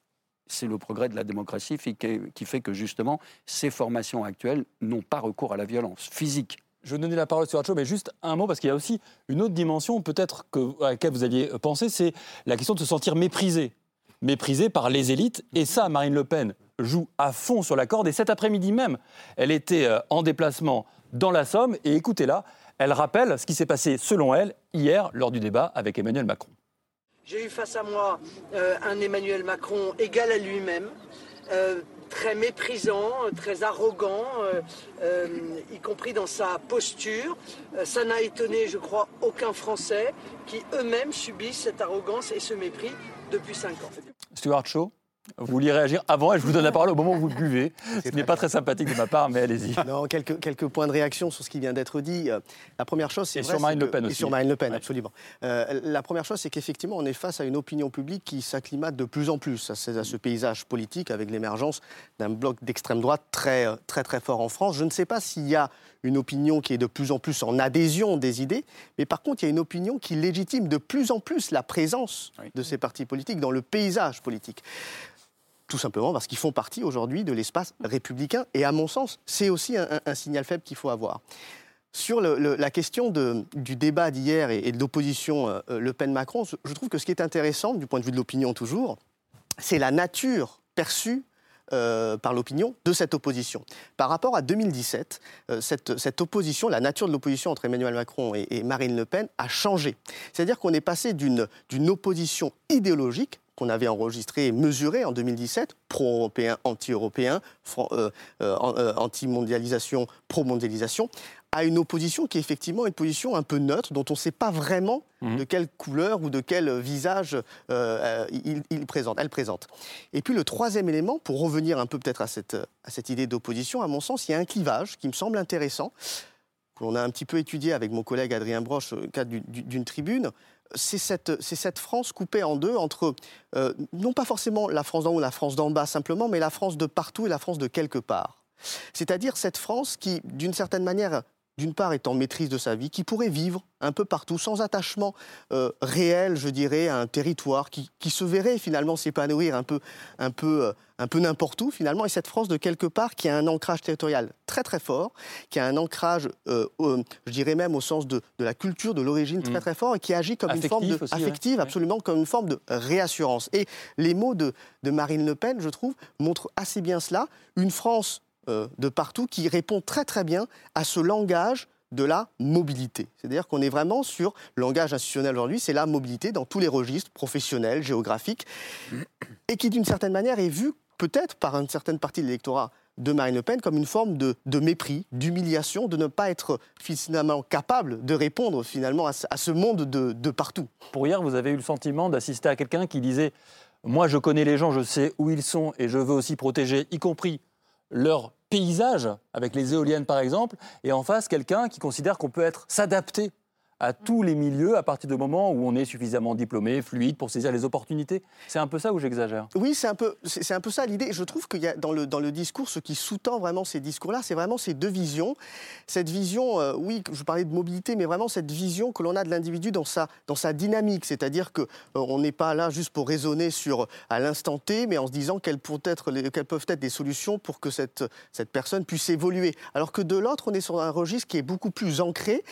c'est le progrès de la démocratie qui fait que justement ces formations actuelles n'ont pas recours à la violence physique. Je vais donner la parole sur Chaud, mais juste un mot, parce qu'il y a aussi une autre dimension, peut-être à laquelle vous aviez pensé, c'est la question de se sentir méprisé. Méprisé par les élites. Et ça, Marine Le Pen joue à fond sur la corde. Et cet après-midi même, elle était euh, en déplacement dans la Somme. Et écoutez-la, elle rappelle ce qui s'est passé, selon elle, hier, lors du débat avec Emmanuel Macron. J'ai eu face à moi euh, un Emmanuel Macron égal à lui-même, euh, très méprisant, très arrogant, euh, y compris dans sa posture. Ça n'a étonné, je crois, aucun Français qui eux-mêmes subissent cette arrogance et ce mépris depuis cinq ans. Stuart Shaw, vous vouliez réagir avant et je vous donne la parole au moment où vous buvez. Ce n'est pas très sympathique de ma part, mais allez-y. Non, quelques, quelques points de réaction sur ce qui vient d'être dit. Euh, La première chose, c'est Et vrai, sur Marine Le Pen aussi. Et sur Marine Le Pen, Ouais. absolument. Euh, la première chose, c'est qu'effectivement, on est face à une opinion publique qui s'acclimate de plus en plus à ce, à ce paysage politique avec l'émergence d'un bloc d'extrême droite très, euh, très, très fort en France. Je ne sais pas s'il y a une opinion qui est de plus en plus en adhésion des idées, mais par contre, il y a une opinion qui légitime de plus en plus la présence de ces partis politiques dans le paysage politique. Tout simplement parce qu'ils font partie aujourd'hui de l'espace républicain. Et à mon sens, c'est aussi un, signal faible qu'il faut avoir. Sur la question du débat d'hier et, de l'opposition euh, euh, Le Pen-Macron, je- trouve que ce qui est intéressant, du point de vue de l'opinion toujours, c'est la nature perçue euh, par l'opinion de cette opposition. Par rapport à 2017, euh, cette, opposition, la nature de l'opposition entre Emmanuel Macron et, Marine Le Pen a changé. C'est-à-dire qu'on est passé d'une opposition idéologique qu'on avait enregistrée et mesurée en 2017, pro-européen, anti-européen, euh, euh, euh, anti-mondialisation, pro-mondialisation, à une opposition qui est effectivement une position un peu neutre, dont on ne sait pas vraiment de quelle couleur ou de quel visage euh, il, il présente, elle présente. Et puis le troisième élément, pour revenir un peu peut-être à cette, à cette idée d'opposition, à mon sens, il y a un clivage qui me semble intéressant, que l'on a un petit peu étudié avec mon collègue Adrien Broche au cadre du- du- d'une tribune. C'est cette, France coupée en deux entre, euh, non pas forcément la France d'en haut, la France d'en bas simplement, mais la France de partout et la France de quelque part. C'est-à-dire cette France qui, d'une certaine manière, d'une part en maîtrise de sa vie, qui pourrait vivre un peu partout, sans attachement euh, réel, je dirais, à un territoire, qui, qui se verrait finalement s'épanouir un peu, un peu, euh, un peu n'importe où finalement, et cette France de quelque part qui a un ancrage territorial très très fort, qui a un ancrage, euh, je dirais même au sens de, de la culture, de l'origine très très fort, et qui agit comme une forme de ouais. affective, absolument comme une forme de réassurance. Et les mots de, de Marine Le Pen, je trouve, montrent assez bien cela. Une France euh, de partout qui répond très très bien à ce langage de la mobilité. C'est-à-dire qu'on est vraiment sur le langage institutionnel aujourd'hui, c'est la mobilité dans tous les registres professionnels, géographiques, et qui d'une certaine manière est vue peut-être par une certaine partie de l'électorat de Marine Le Pen comme une forme de, de mépris, d'humiliation, de ne pas être finalement capable de répondre finalement à ce, à ce monde de, de partout. Pour hier, vous avez eu le sentiment d'assister à quelqu'un qui disait Moi, je connais les gens, je sais où ils sont et je veux aussi protéger, y compris leur paysage, avec les éoliennes par exemple, et en face, quelqu'un qui considère qu'on peut être s'adapter à tous les milieux à partir du moment où on est suffisamment diplômé, fluide pour saisir les opportunités. C'est un peu ça où j'exagère? Oui, c'est un peu, c'est un peu ça l'idée. Je trouve qu'il y a dans le, dans le discours, ce qui sous-tend vraiment ces discours-là, c'est vraiment ces deux visions. Cette vision, euh, oui, je parlais de mobilité, mais vraiment cette vision que l'on a de l'individu dans sa, dans sa dynamique. C'est-à-dire qu'on on n'est pas là juste pour raisonner sur à l'instant T, mais en se disant quelles, pourraient être les- quelles peuvent être des solutions pour que cette, cette personne puisse évoluer. Alors que de l'autre, on est sur un registre qui est beaucoup plus ancré,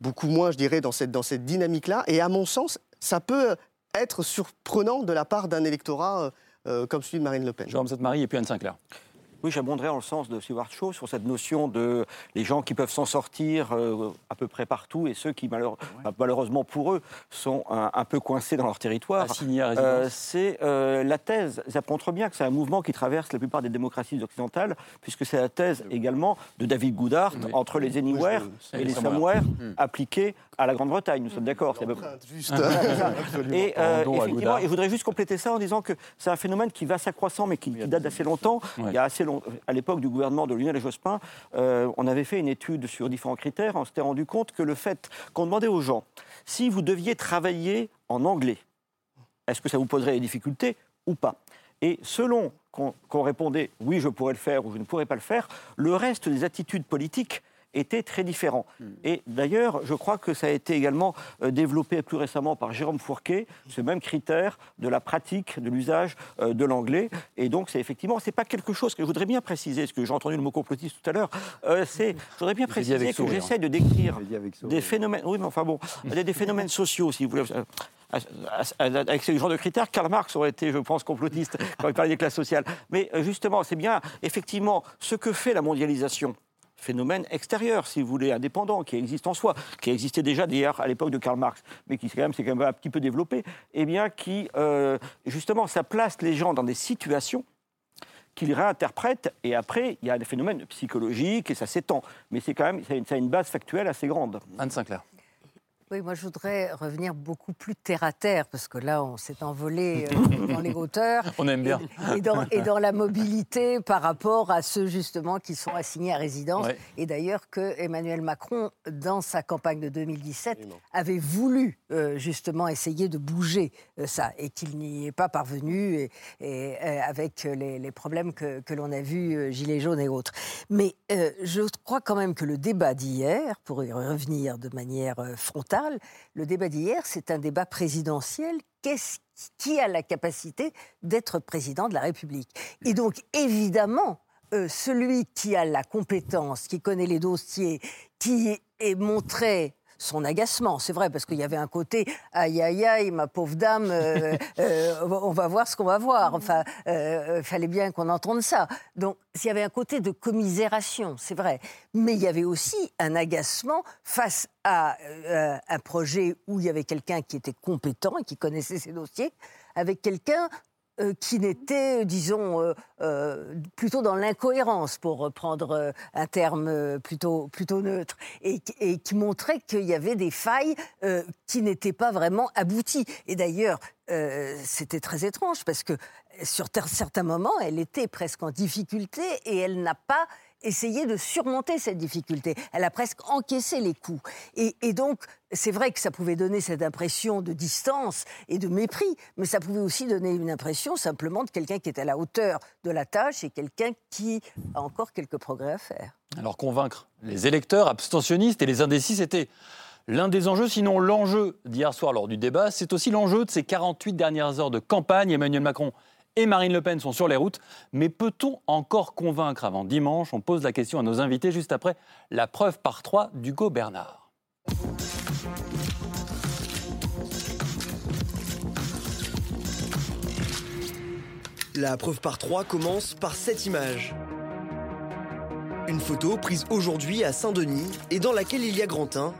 beaucoup moins, je dirais, dans cette, dans cette dynamique-là. Et à mon sens, ça peut être surprenant de la part d'un électorat euh, euh, comme celui de Marine Le Pen. Jérôme Sainte-Marie et puis Anne Sinclair. Oui, j'abonderai en le sens de Stewart Shaw sur cette notion de les gens qui peuvent s'en sortir euh, à peu près partout et ceux qui, enfin, malheureusement pour eux, sont un, un peu coincés dans leur territoire. Assignés à résidence. Euh, c'est euh, la thèse, ça montre bien que c'est un mouvement qui traverse la plupart des démocraties occidentales, puisque c'est la thèse également de David Goodhart entre les Anywhere et les Somewhere. Somewhere appliqués à la Grande-Bretagne. Nous sommes d'accord. c'est à peu près- Juste. et euh, effectivement, et je voudrais juste compléter ça en disant que c'est un phénomène qui va s'accroissant, mais qui, qui date d'assez longtemps. Il y a assez long, à l'époque du gouvernement de Lionel Jospin, euh, on avait fait une étude sur différents critères. On s'était rendu compte que le fait qu'on demandait aux gens si vous deviez travailler en anglais, est-ce que ça vous poserait des difficultés ou pas? Et selon qu'on répondait oui, je pourrais le faire ou je ne pourrais pas le faire, le reste des attitudes politiques était très différent. Hmm. Et d'ailleurs, je crois que ça a été également euh, développé plus récemment par Jérôme Fourquet, ce même critère de la pratique, de l'usage euh, de l'anglais. Et donc, c'est effectivement, c'est pas quelque chose que je voudrais bien préciser, parce que j'ai entendu le mot complotiste tout à l'heure. Euh, c'est, je voudrais bien préciser que j'essaie de décrire des phénomènes. Oui, mais enfin bon, des phénomènes sociaux, si vous voulez avec ce genre de critères, Karl Marx aurait été, je pense, complotiste quand il parlait des classes sociales. Mais justement, c'est bien, effectivement, ce que fait la mondialisation phénomène extérieur, si vous voulez, indépendant, qui existe en soi, qui existait déjà d'ailleurs à l'époque de Karl Marx, mais qui s'est quand, même un petit peu développé, eh bien qui, euh, justement, ça place les gens dans des situations qu'ils réinterprètent, et après, il y a des phénomènes psychologiques, et ça s'étend. Mais c'est quand même, ça a une base factuelle assez grande. Anne Sinclair. Oui, moi je voudrais revenir beaucoup plus terre à terre, parce que là on s'est envolé euh, dans les hauteurs. On aime bien. Et, dans, la mobilité par rapport à ceux justement qui sont assignés à résidence. Et d'ailleurs que Emmanuel Macron, dans sa campagne de 2017, avait voulu euh, justement essayer de bouger euh, ça, et qu'il n'y est pas parvenu, et, avec les, problèmes que, que l'on a vus, Gilets jaunes et autres. Mais je crois quand même que le débat d'hier, pour y revenir de manière frontale, le débat d'hier, c'est un débat présidentiel. Qui a la capacité d'être président de la République? Et donc, évidemment, euh, celui qui a la compétence, qui connaît les dossiers, qui est montré son agacement. C'est vrai, parce qu'il y avait un côté aïe aïe aïe, ma pauvre dame, euh, euh, on va voir ce qu'on va voir. Enfin, il euh, fallait bien qu'on entende ça. Donc, il y avait un côté de commisération, c'est vrai. Mais il y avait aussi un agacement face à un projet où il y avait quelqu'un qui était compétent et qui connaissait ses dossiers, avec quelqu'un euh, qui n'était, disons, euh, euh, plutôt dans l'incohérence, pour reprendre un terme plutôt, plutôt neutre, et, qui montrait qu'il y avait des failles qui n'étaient pas vraiment abouties. Et d'ailleurs, c'était très étrange, parce que sur certains moments, elle était presque en difficulté et elle n'a pas essayer de surmonter cette difficulté. Elle a presque encaissé les coups. Et, donc, c'est vrai que ça pouvait donner cette impression de distance et de mépris, mais ça pouvait aussi donner une impression simplement de quelqu'un qui est à la hauteur de la tâche et quelqu'un qui a encore quelques progrès à faire. Alors convaincre les électeurs abstentionnistes et les indécis, c'était l'un des enjeux, sinon l'enjeu d'hier soir lors du débat, c'est aussi l'enjeu de ces 48 dernières heures de campagne. Emmanuel Macron et Marine Le Pen sont sur les routes. Mais peut-on encore convaincre avant dimanche? On pose la question à nos invités juste après la preuve par trois d'Hugo Bernard. La preuve par trois commence par cette image. Une photo prise aujourd'hui à Saint-Denis et dans laquelle il y a Grantin,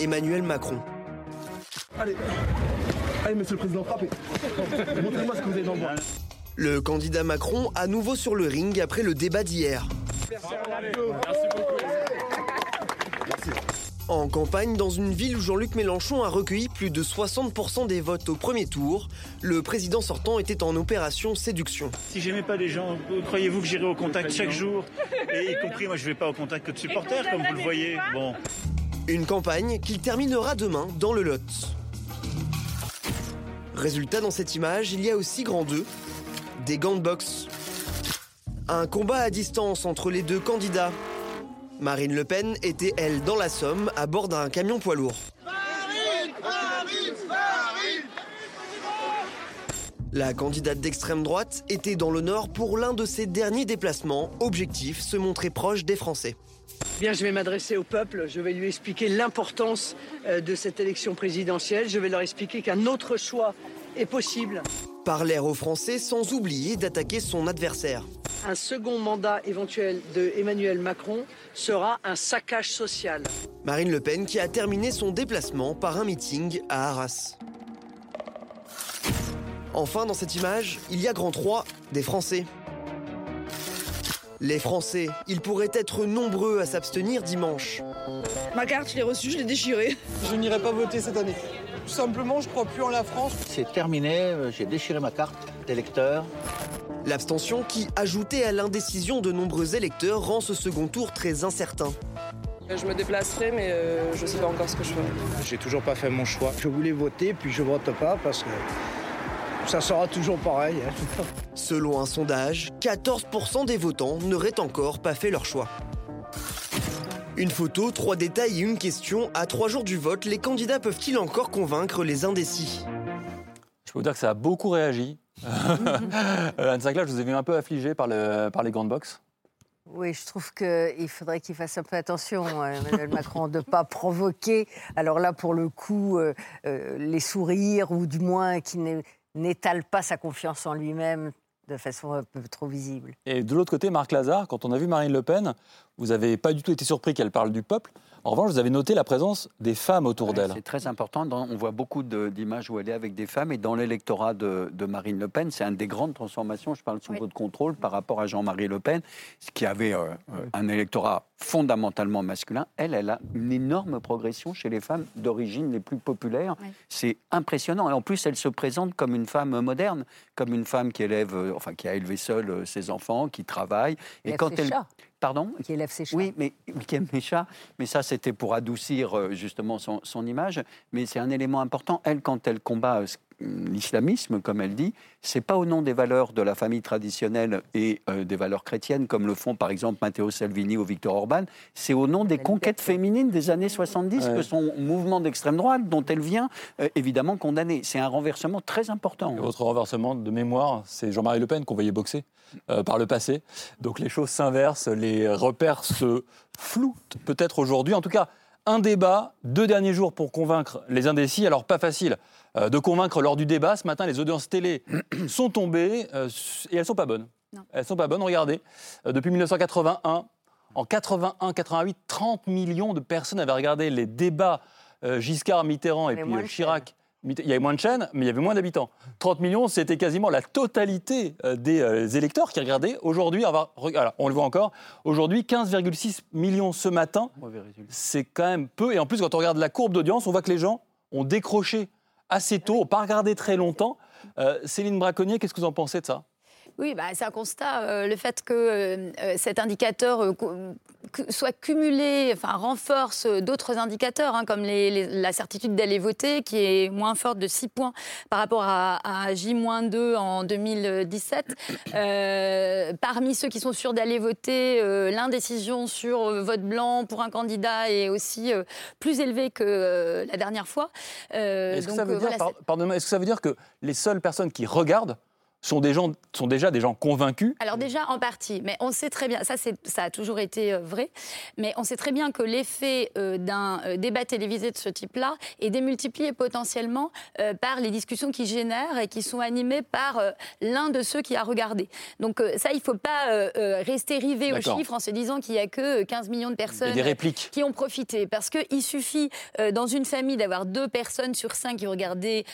Emmanuel Macron. Allez, Allez, monsieur le président, frappez. Montrez-moi ce que vous avez dans le Le candidat Macron à nouveau sur le ring après le débat d'hier. Merci beaucoup. En campagne, dans une ville où Jean-Luc Mélenchon a recueilli plus de 60% des votes au premier tour, le président sortant était en opération séduction. Si j'aimais pas les gens, croyez-vous que j'irais au contact chaque jour? Et y compris, moi je vais pas au contact que de supporters, comme vous le voyez. Bon. Une campagne qu'il terminera demain dans le Lot. Résultat, dans cette image, il y a aussi grand 2, des gants de boxe. Un combat à distance entre les deux candidats. Marine Le Pen était, elle, dans la Somme, à bord d'un camion poids lourd. La candidate d'extrême droite était dans le Nord pour l'un de ses derniers déplacements. Objectif, se montrer proche des Français. Bien, je vais m'adresser au peuple, je vais lui expliquer l'importance euh, de cette élection présidentielle, je vais leur expliquer qu'un autre choix est possible. Parler aux Français sans oublier d'attaquer son adversaire. Un second mandat éventuel de Emmanuel Macron sera un saccage social. Marine Le Pen qui a terminé son déplacement par un meeting à Arras. Enfin, dans cette image, il y a grand 3 des Français. Les Français, ils pourraient être nombreux à s'abstenir dimanche. Ma carte, je l'ai reçue, je l'ai déchirée. Je n'irai pas voter cette année. Tout simplement, je crois plus en la France. C'est terminé, euh, j'ai déchiré ma carte d'électeur. L'abstention qui, ajoutée à l'indécision de nombreux électeurs, rend ce second tour très incertain. Je me déplacerai, mais euh, je ne sais pas encore ce que je ferai. J'ai toujours pas fait mon choix. Je voulais voter, puis je vote pas parce que ça sera toujours pareil. hein. Selon un sondage, 14% des votants n'auraient encore pas fait leur choix. Une photo, trois détails et une question. À trois jours du vote, les candidats peuvent-ils encore convaincre les indécis Je peux vous dire que ça a beaucoup réagi. Euh, Anne Sinclair, je vous ai vu un peu affligé par, le- par les grandes box. Oui, je trouve qu'il faudrait qu'il fasse un peu attention, euh, Emmanuel Macron, de ne pas provoquer, alors là, pour le coup, euh, euh, les sourires, ou du moins qu'il n'é- n'étale pas sa confiance en lui-même de façon un peu trop visible. Et de l'autre côté, Marc Lazare, quand on a vu Marine Le Pen, vous n'avez pas du tout été surpris qu'elle parle du peuple. En revanche, vous avez noté la présence des femmes autour d'elle. C'est très important. Dans- on voit beaucoup d'images où elle est avec des femmes. Et dans l'électorat de, de Marine Le Pen, c'est une des grandes transformations. Je parle sous votre contrôle par rapport à Jean-Marie Le Pen, qui avait euh, un électorat fondamentalement masculin. Elle, elle a une énorme progression chez les femmes d'origine les plus populaires. C'est impressionnant. Et en plus, elle se présente comme une femme moderne, comme une femme qui élève, euh, enfin, qui a élevé seule euh, ses enfants, qui travaille. Élève ses chats. Pardon Qui élève ses chats. Oui, mais qui aime les chats. Mais ça, c'était pour adoucir euh, justement son, son image. Mais c'est un élément important. Elle, quand elle combat euh, l'islamisme, comme elle dit, c'est pas au nom des valeurs de la famille traditionnelle et euh, des valeurs chrétiennes, comme le font par exemple Matteo Salvini ou Victor Orban. C'est au nom des conquêtes féminines des années 70 Ouais. que son mouvement d'extrême droite, dont elle vient, euh, évidemment condamner. C'est un renversement très important. Et Autre renversement de mémoire, c'est Jean-Marie Le Pen qu'on voyait boxer euh, par le passé. Donc les choses s'inversent, les repères se floutent peut-être aujourd'hui. En tout cas, un débat, deux derniers jours pour convaincre les indécis. Alors pas facile de convaincre lors du débat. Ce matin, les audiences télé sont tombées euh, et elles sont pas bonnes. Elles sont pas bonnes. Regardez, euh, depuis 1981, en 81-88, 30 millions de personnes avaient regardé les débats euh, Giscard, Mitterrand et puis euh, Chirac. Il y avait moins de chaînes, mais il y avait moins d'habitants. 30 millions, c'était quasiment la totalité euh, des euh, électeurs qui regardaient. Aujourd'hui, on le voit encore, aujourd'hui, 15,6 millions ce matin. C'est quand même peu. Et en plus, quand on regarde la courbe d'audience, on voit que les gens ont décroché assez tôt, pas regardé très longtemps. Euh, Céline Braconnier, qu'est-ce que vous en pensez de ça? Oui, bah, c'est un constat. euh, le fait que euh, euh, cet indicateur euh, soit cumulé, enfin renforce d'autres indicateurs, hein, comme les- les- la certitude d'aller voter, qui est moins forte de 6 points par rapport à, à J-2 en 2017. Euh, parmi ceux qui sont sûrs d'aller voter, l'indécision sur vote blanc pour un candidat est aussi plus élevée que la dernière fois. Que, voilà, est-ce que ça veut dire que les seules personnes qui regardent sont, des gens, sont déjà des gens convaincus Alors déjà en partie, mais on sait très bien, ça, a toujours été euh, vrai, mais on sait très bien que l'effet euh, d'un euh, débat télévisé de ce type-là est démultiplié potentiellement euh, par les discussions qui génèrent et qui sont animées par l'un de ceux qui a regardé. Donc ça, il ne faut pas rester rivé aux chiffres en se disant qu'il n'y a que 15 millions de personnes des répliques. qui ont profité. Parce qu'il suffit dans une famille d'avoir deux personnes sur cinq qui ont regardé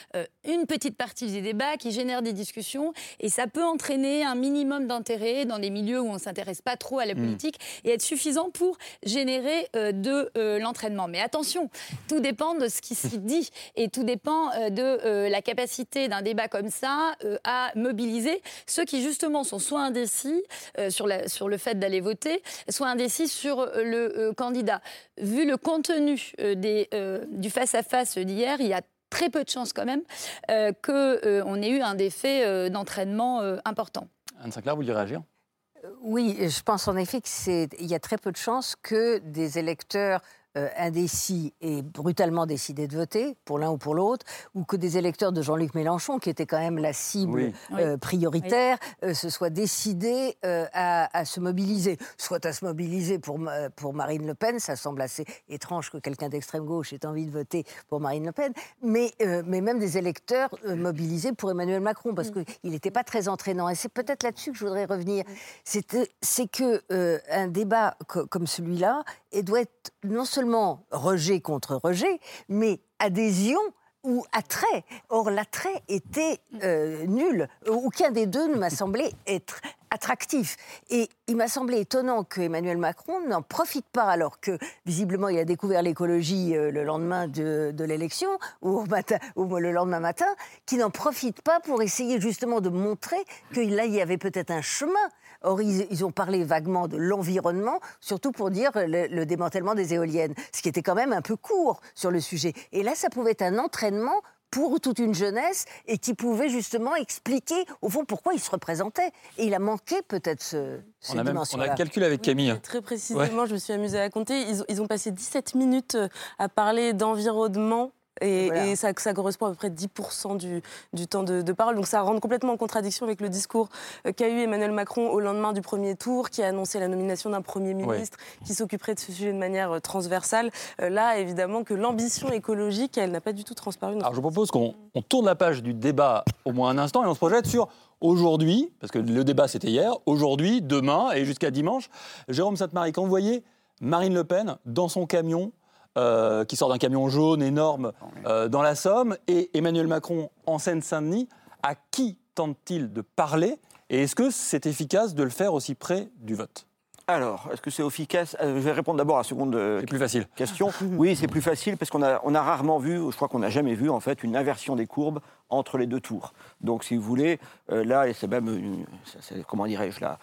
une petite partie des débats, qui génèrent des discussions, et ça peut entraîner un minimum d'intérêt dans des milieux où on ne s'intéresse pas trop à la Mm. politique et être suffisant pour générer euh, de euh, l'entraînement. Mais attention, tout dépend de ce qui s'y dit et tout dépend euh, de la capacité d'un débat comme ça à mobiliser ceux qui justement sont soit indécis sur, la- sur le fait d'aller voter, soit indécis sur le candidat. Vu le contenu des, du face-à-face d'hier, il y a très peu de chances quand même euh, qu'on ait eu un effet euh, d'entraînement euh, important. Anne Sinclair, vous vouliez réagir? Oui, je pense en effet qu'il y a très peu de chances que des électeurs euh, indécis aient brutalement décidé de voter pour l'un ou pour l'autre, ou que des électeurs de Jean-Luc Mélenchon, qui était quand même la cible Oui. euh, Oui. prioritaire, euh, se soient décidés euh, à, à se mobiliser. Soit à se mobiliser pour, pour Marine Le Pen, ça semble assez étrange que quelqu'un d'extrême gauche ait envie de voter pour Marine Le Pen, mais, euh, mais même des électeurs euh, mobilisés pour Emmanuel Macron, parce qu'il n'était pas très entraînant. Et c'est peut-être là-dessus que je voudrais revenir. C'est euh, c'est que euh, un débat co- comme celui-là et doit être non seulement rejet contre rejet, mais adhésion ou attrait. Or, l'attrait était euh, nul. Aucun des deux ne m'a semblé être attractif. Et il m'a semblé étonnant que Emmanuel Macron n'en profite pas, alors que visiblement il a découvert l'écologie euh, le lendemain de, l'élection, ou, le lendemain matin, qu'il n'en profite pas pour essayer justement de montrer que là, il y avait peut-être un chemin. Or, ils, ils ont parlé vaguement de l'environnement, surtout pour dire le, le démantèlement des éoliennes, ce qui était quand même un peu court sur le sujet. Et là, ça pouvait être un entraînement pour toute une jeunesse et qui pouvait justement expliquer, au fond, pourquoi il se représentait. Et il a manqué peut-être ce, on a, même, on a calculé avec Camille. très précisément, je me suis amusée à compter. Ils, ils ont passé 17 minutes à parler d'environnement et, ça, ça, correspond à peu près 10% du, du, temps de, parole. Donc ça rentre complètement en contradiction avec le discours euh, qu'a eu Emmanuel Macron au lendemain du premier tour, qui a annoncé la nomination d'un Premier ministre qui s'occuperait de ce sujet de manière euh, transversale. Euh, là, évidemment, que l'ambition écologique, elle n'a pas du tout transparu. Alors je propose qu'on tourne la page du débat au moins un instant et on se projette sur aujourd'hui, parce que le débat c'était hier, aujourd'hui, demain et jusqu'à dimanche. Jérôme Sainte-Marie, quand vous voyez Marine Le Pen dans son camion euh, qui sort d'un camion jaune énorme euh, dans la Somme, et Emmanuel Macron en Seine-Saint-Denis, à qui tente-t-il de parler? Et est-ce que c'est efficace de le faire aussi près du vote? Alors, est-ce que c'est efficace? Euh, Je vais répondre d'abord à la seconde plus facile. question. oui, c'est plus facile parce qu'on a, on a rarement vu, je crois qu'on n'a jamais vu en fait, une inversion des courbes entre les deux tours. Donc, si vous voulez, là, et c'est même, comment dirais-je, là,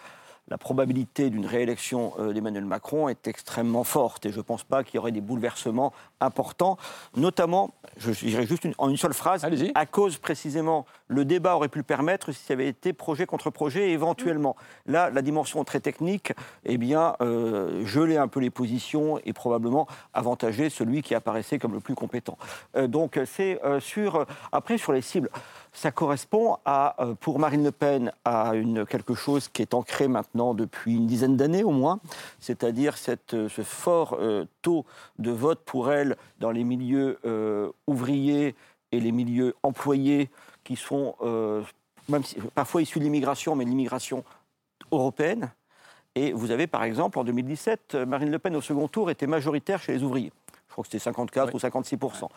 la probabilité d'une réélection euh, d'Emmanuel Macron est extrêmement forte et je ne pense pas qu'il y aurait des bouleversements importants, notamment, je dirais juste en une seule phrase, à cause précisément, le débat aurait pu le permettre si ça avait été projet contre projet éventuellement. Là, la dimension très technique, eh bien, euh, geler un peu les positions et probablement avantager celui qui apparaissait comme le plus compétent. Euh, donc c'est sur, après sur les cibles ça correspond euh, pour Marine Le Pen à quelque chose qui est ancré maintenant depuis une dizaine d'années au moins, c'est-à-dire euh, ce fort euh, taux de vote pour elle dans les milieux ouvriers et les milieux employés qui sont parfois issus de l'immigration, mais de l'immigration européenne. Et vous avez par exemple en 2017, Marine Le Pen au second tour était majoritaire chez les ouvriers crois que c'était 54 ou 56%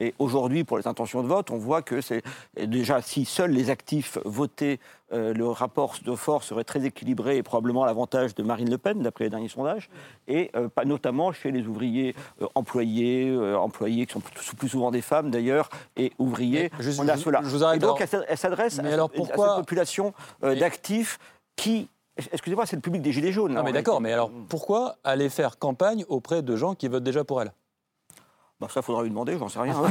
Et aujourd'hui, pour les intentions de vote, on voit que c'est déjà si seuls les actifs votaient, euh, le rapport de force serait très équilibré et probablement à l'avantage de Marine Le Pen, d'après les derniers sondages, et euh, pas notamment chez les ouvriers euh, employés, employés qui sont plus, souvent des femmes d'ailleurs, et ouvriers. on a cela. et donc, elle s'adresse à, à, cette population d'actifs qui Excusez-moi, c'est le public des Gilets jaunes. Non, mais d'accord, mais alors pourquoi aller faire campagne auprès de gens qui votent déjà pour elle? Bah, ça, il faudra lui demander, j'en sais rien.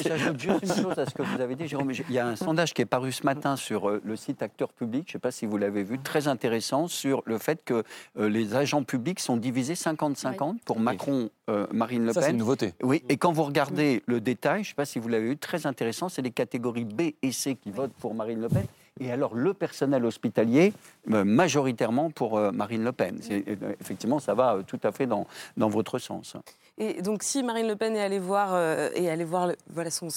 J'ajoute juste une chose à ce que vous avez dit, Jérôme. Il y a un sondage qui est paru ce matin sur euh, le site Acteur Public, je ne sais pas si vous l'avez vu, très intéressant, sur le fait que euh, les agents publics sont divisés 50-50 pour Macron, euh, Marine Le Pen. Ça, c'est une nouveauté. Oui, et quand vous regardez le détail, je ne sais pas si vous l'avez vu, très intéressant, c'est les catégories B et C qui votent pour Marine Le Pen. Et alors, le personnel hospitalier, euh, majoritairement pour euh, Marine Le Pen. Euh, effectivement, ça va tout à fait dans, dans votre sens. Et donc, si Marine Le Pen est allée voir, euh, et allée voir voilà, son,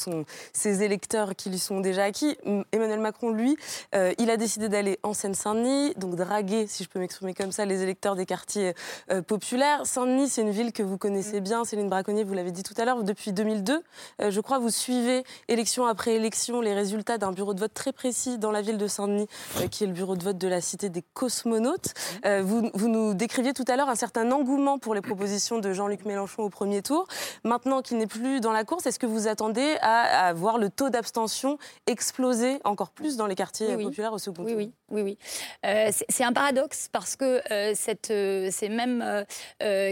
ses électeurs qui lui sont déjà acquis, Emmanuel Macron, lui, euh, il a décidé d'aller en Seine-Saint-Denis, donc draguer, si je peux m'exprimer comme ça, les électeurs des quartiers euh, populaires. Saint-Denis, c'est une ville que vous connaissez bien, Céline Braconnier, vous l'avez dit tout à l'heure, depuis 2002. je crois vous suivez élection après élection les résultats d'un bureau de vote très précis dans la ville de Saint-Denis, qui est le bureau de vote de la cité des cosmonautes. Vous, vous, nous décriviez tout à l'heure un certain engouement pour les propositions de Jean-Luc Mélenchon premier tour. Maintenant qu'il n'est plus dans la course, est-ce que vous attendez à, voir le taux d'abstention exploser encore plus dans les quartiers populaires au second oui, tour Oui, oui, oui. Euh, c'est un paradoxe parce que euh, cette, euh, ces mêmes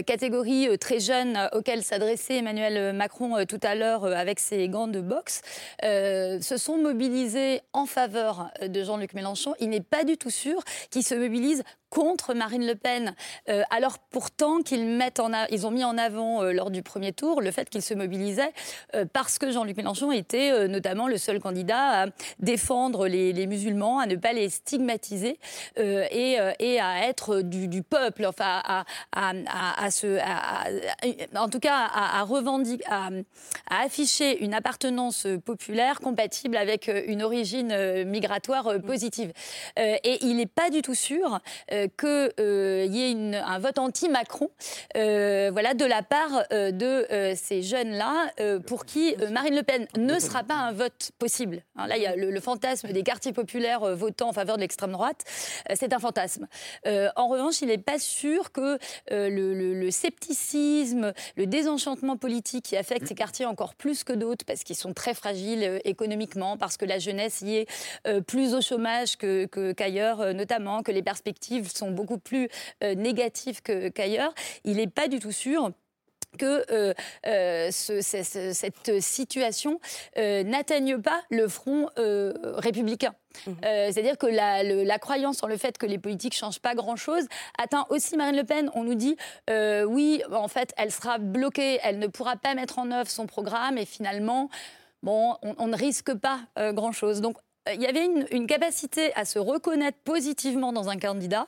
catégories très jeunes auxquelles s'adressait Emmanuel Macron tout à l'heure avec ses gants de boxe se sont mobilisées en faveur de Jean-Luc Mélenchon. Il n'est pas du tout sûr qu'ils se mobilisent contre Marine Le Pen, euh, alors pourtant qu'ils mettent en ils ont mis en avant euh, lors du premier tour le fait qu'ils se mobilisaient euh, parce que Jean-Luc Mélenchon était notamment le seul candidat à défendre les, musulmans, à ne pas les stigmatiser et, et, à être du, peuple, enfin à, à, se, en tout cas à, revendiquer, à, afficher une appartenance populaire compatible avec une origine migratoire positive. et il n'est pas du tout sûr qu'il euh, y ait un vote anti-Macron euh, voilà, de la part de ces jeunes-là pour qui Marine Le Pen ne sera pas un vote possible. Hein, là, il y a le, fantasme des quartiers populaires votant en faveur de l'extrême droite. C'est un fantasme. en revanche, il n'est pas sûr que le, scepticisme, le désenchantement politique qui affecte ces quartiers encore plus que d'autres, parce qu'ils sont très fragiles économiquement, parce que la jeunesse y est plus au chômage qu'ailleurs, notamment, que les perspectives sont beaucoup plus euh, négatifs qu'ailleurs, il n'est pas du tout sûr que euh, euh, cette situation euh, n'atteigne pas le front républicain. Mmh. C'est-à-dire que la, croyance en le fait que les politiques ne changent pas grand-chose atteint aussi Marine Le Pen. On nous dit, oui, en fait, elle sera bloquée, elle ne pourra pas mettre en œuvre son programme et finalement, bon, on, on ne risque pas grand-chose. Donc il y avait une, capacité à se reconnaître positivement dans un candidat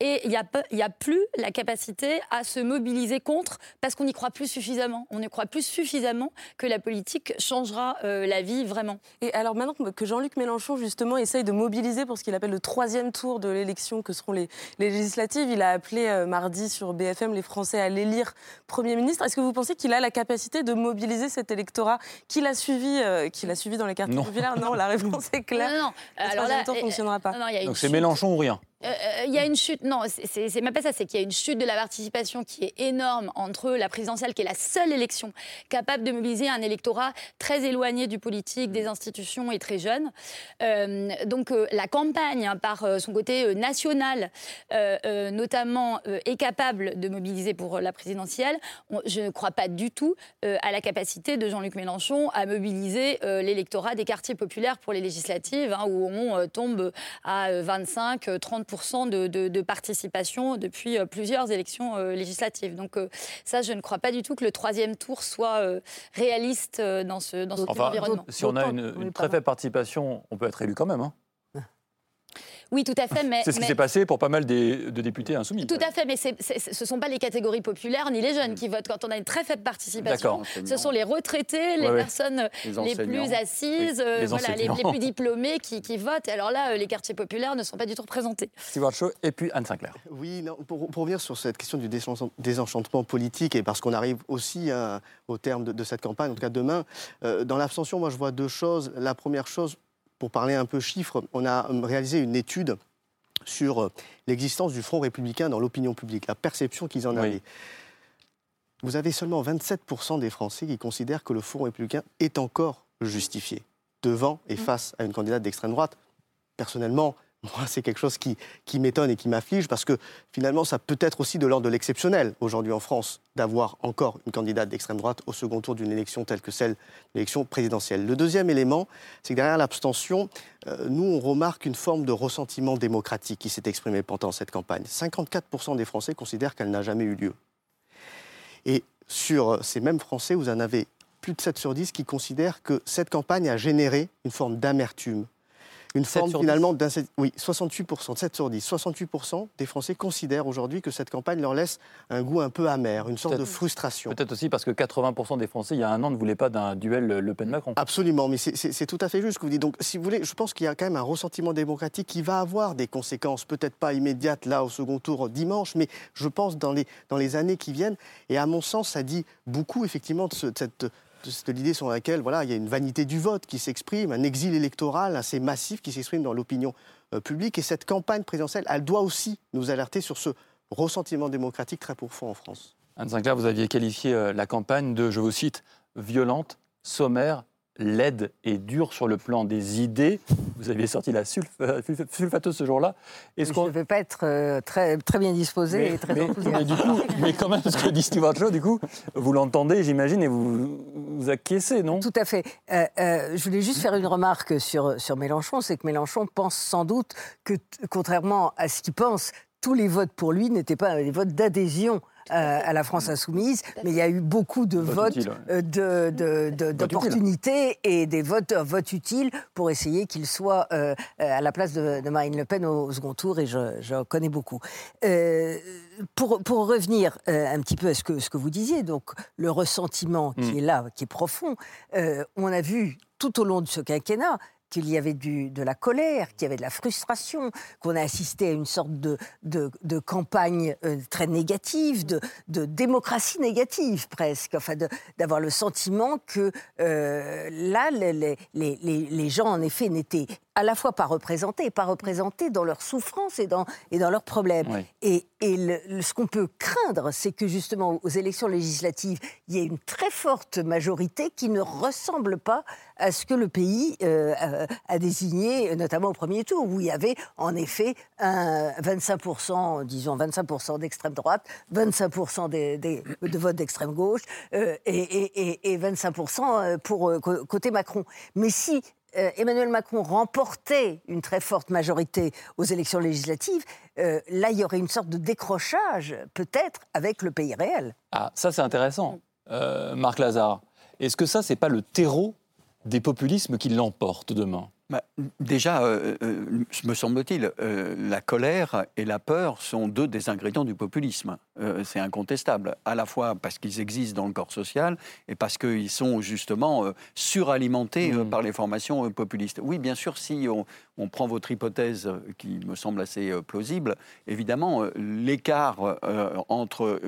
et il n'y a, a, plus la capacité à se mobiliser contre parce qu'on n'y croit plus suffisamment. On ne croit plus suffisamment que la politique changera euh, la vie vraiment. Et alors maintenant que Jean-Luc Mélenchon justement essaye de mobiliser pour ce qu'il appelle le troisième tour de l'élection que seront les, législatives, il a appelé euh, mardi sur BFM les Français à l'élire Premier ministre. Est-ce que vous pensez qu'il a la capacité de mobiliser cet électorat qu'il a suivi, qu'il a suivi dans les quartiers populaires? Non, la réponse est claire. Non, non. Alors là, ne fonctionnera pas. Donc c'est Mélenchon ou rien euh, euh, il y a une chute, non, c'est pas ça, c'est qu'il y a une chute de la participation qui est énorme entre la présidentielle, qui est la seule élection capable de mobiliser un électorat très éloigné du politique, des institutions et très jeune. Euh, donc la campagne, hein, par son côté national, notamment, est capable de mobiliser pour la présidentielle. je ne crois pas du tout à la capacité de Jean-Luc Mélenchon à mobiliser l'électorat des quartiers populaires pour les législatives, hein, où on tombe à 25, 30 de, participation depuis euh, plusieurs élections euh, législatives. Donc euh, ça, je ne crois pas du tout que le troisième tour soit réaliste dans ce, dans environnement. Si on a une, une très faible participation, on peut être élu quand même. Hein. Oui, tout à fait. Mais, c'est ce qui s'est passé pour pas mal de députés insoumis. Tout à fait, mais ce ne sont pas les catégories populaires ni les jeunes qui votent. Quand on a une très faible participation, ce sont les retraités, les personnes les, plus assises, les, voilà, les, plus diplômés qui, votent. Et alors là, les quartiers populaires ne sont pas du tout représentés. Stewart Shaw et puis Anne Sinclair. Oui, pour, revenir sur cette question du désenchantement politique, et parce qu'on arrive aussi au terme de, cette campagne, en tout cas demain, euh, dans l'abstention, moi je vois deux choses. La première chose, pour parler un peu chiffres, on a réalisé une étude sur euh, l'existence du Front républicain dans l'opinion publique, la perception qu'ils en avaient. Vous avez seulement 27% des Français qui considèrent que le Front républicain est encore justifié devant et mmh. face à une candidate d'extrême droite. Personnellement, c'est quelque chose qui, m'étonne et qui m'afflige parce que finalement, ça peut être aussi de l'ordre de l'exceptionnel aujourd'hui en France d'avoir encore une candidate d'extrême droite au second tour d'une élection telle que celle de l'élection présidentielle. Le deuxième élément, c'est que derrière l'abstention, euh, nous, on remarque une forme de ressentiment démocratique qui s'est exprimée pendant cette campagne. 54% des Français considèrent qu'elle n'a jamais eu lieu. Et sur ces mêmes Français, vous en avez plus de 7 sur 10 qui considèrent que cette campagne a généré une forme d'amertume une forme finalement d'un... Oui, 68%, 7 sur 10, 68% des Français considèrent aujourd'hui que cette campagne leur laisse un goût un peu amer, une sorte de frustration. Peut-être aussi parce que 80% des Français, il y a un an, ne voulaient pas d'un duel Le Pen-Macron. Absolument, mais c'est tout à fait juste ce que vous dites. Donc, si vous voulez, je pense qu'il y a quand même un ressentiment démocratique qui va avoir des conséquences, peut-être pas immédiates là au second tour dimanche, mais je pense dans les, dans les années qui viennent. Et à mon sens, ça dit beaucoup effectivement de, ce, de cette c'est l'idée sur laquelle voilà, il y a une vanité du vote qui s'exprime, un exil électoral assez massif qui s'exprime dans l'opinion euh, publique. Et cette campagne présidentielle, elle doit aussi nous alerter sur ce ressentiment démocratique très profond en France. Anne Sinclair, vous aviez qualifié euh, la campagne de, je vous cite, violente, sommaire laide et dure sur le plan des idées. Vous aviez sorti la euh, sulfateuse ce jour-là. Je ne vais pas être euh, très, très bien disposé et très mais, enthousiaste. Mais, du coup, mais quand même, ce que dit Stewart Shaw, du coup, vous l'entendez, j'imagine, et vous vous acquiescez, non? Tout à fait. Euh, je voulais juste faire une remarque sur, sur Mélenchon, c'est que Mélenchon pense sans doute que, contrairement à ce qu'il pense, tous les votes pour lui n'étaient pas des votes d'adhésion euh, à la France insoumise, mais il y a eu beaucoup de votes, euh, d'opportunités et des votes, votes utiles pour essayer qu'il soit euh, à la place de, Marine Le Pen au, second tour, et je, connais beaucoup. Pour, pour, revenir un petit peu à ce que, ce que vous disiez, donc le ressentiment qui mm. est là, qui est profond, on a vu tout au long de ce quinquennat qu'il y avait de la colère, qu'il y avait de la frustration, qu'on a assisté à une sorte de, de, campagne euh, très négative, de, démocratie négative presque, enfin d'avoir le sentiment que euh, là, les, les, les, gens en effet n'étaient à la fois pas représentés et pas représentés dans leurs souffrances et dans, et dans leurs problèmes. Et, et ce qu'on peut craindre, c'est que justement aux élections législatives, il y ait une très forte majorité qui ne ressemble pas à ce que le pays euh, a, désigné, notamment au premier tour, où il y avait en effet un 25%, disons 25% d'extrême droite, 25% de vote d'extrême gauche euh, et, et, 25% euh, pour côté Macron. Mais si Emmanuel Macron remportait une très forte majorité aux élections législatives, là, il y aurait une sorte de décrochage, peut-être, avec le pays réel. Ah, ça, c'est intéressant. Marc Lazare, est-ce que ça, c'est pas le terreau des populismes qui l'emportent demain? Bah, déjà, euh, euh, me semble-t-il, euh, la colère et la peur sont deux des ingrédients du populisme. c'est incontestable, à la fois parce qu'ils existent dans le corps social et parce qu'ils sont justement suralimentés mmh. par les formations populistes. Oui, bien sûr, si on, on, prend votre hypothèse, qui me semble assez plausible, évidemment, l'écart entre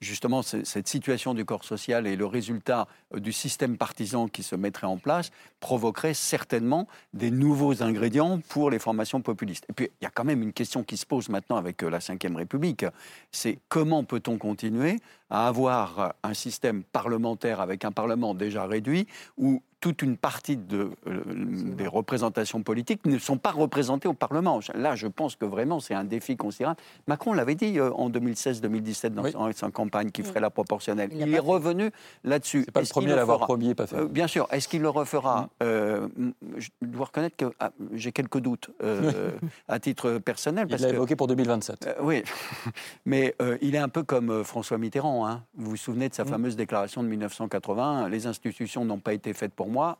justement cette situation du corps social et le résultat du système partisan qui se mettrait en place provoquerait certainement des nouveaux ingrédients pour les formations populistes. Et puis, il y a quand même une question qui se pose maintenant avec euh, la Ve République, c'est comment peut-on continuer à avoir un système parlementaire avec un Parlement déjà réduit où toute une partie de, euh, des représentations politiques ne sont pas représentées au Parlement. Là, je pense que vraiment, c'est un défi considérable. Macron l'avait dit euh, en 2016-2017 dans sa campagne qu'il ferait la proportionnelle. Il, est revenu là-dessus. C'est pas le premier à l'avoir promis, pas fait. Euh, bien sûr. Est-ce qu'il le refera mm. Je dois reconnaître que ah, j'ai quelques doutes à titre personnel. il l'a évoqué pour 2027. oui, mais il est un peu comme François Mitterrand. Hein. Vous vous souvenez de sa mm. fameuse déclaration de 1980 Les institutions n'ont pas été faites pour moi,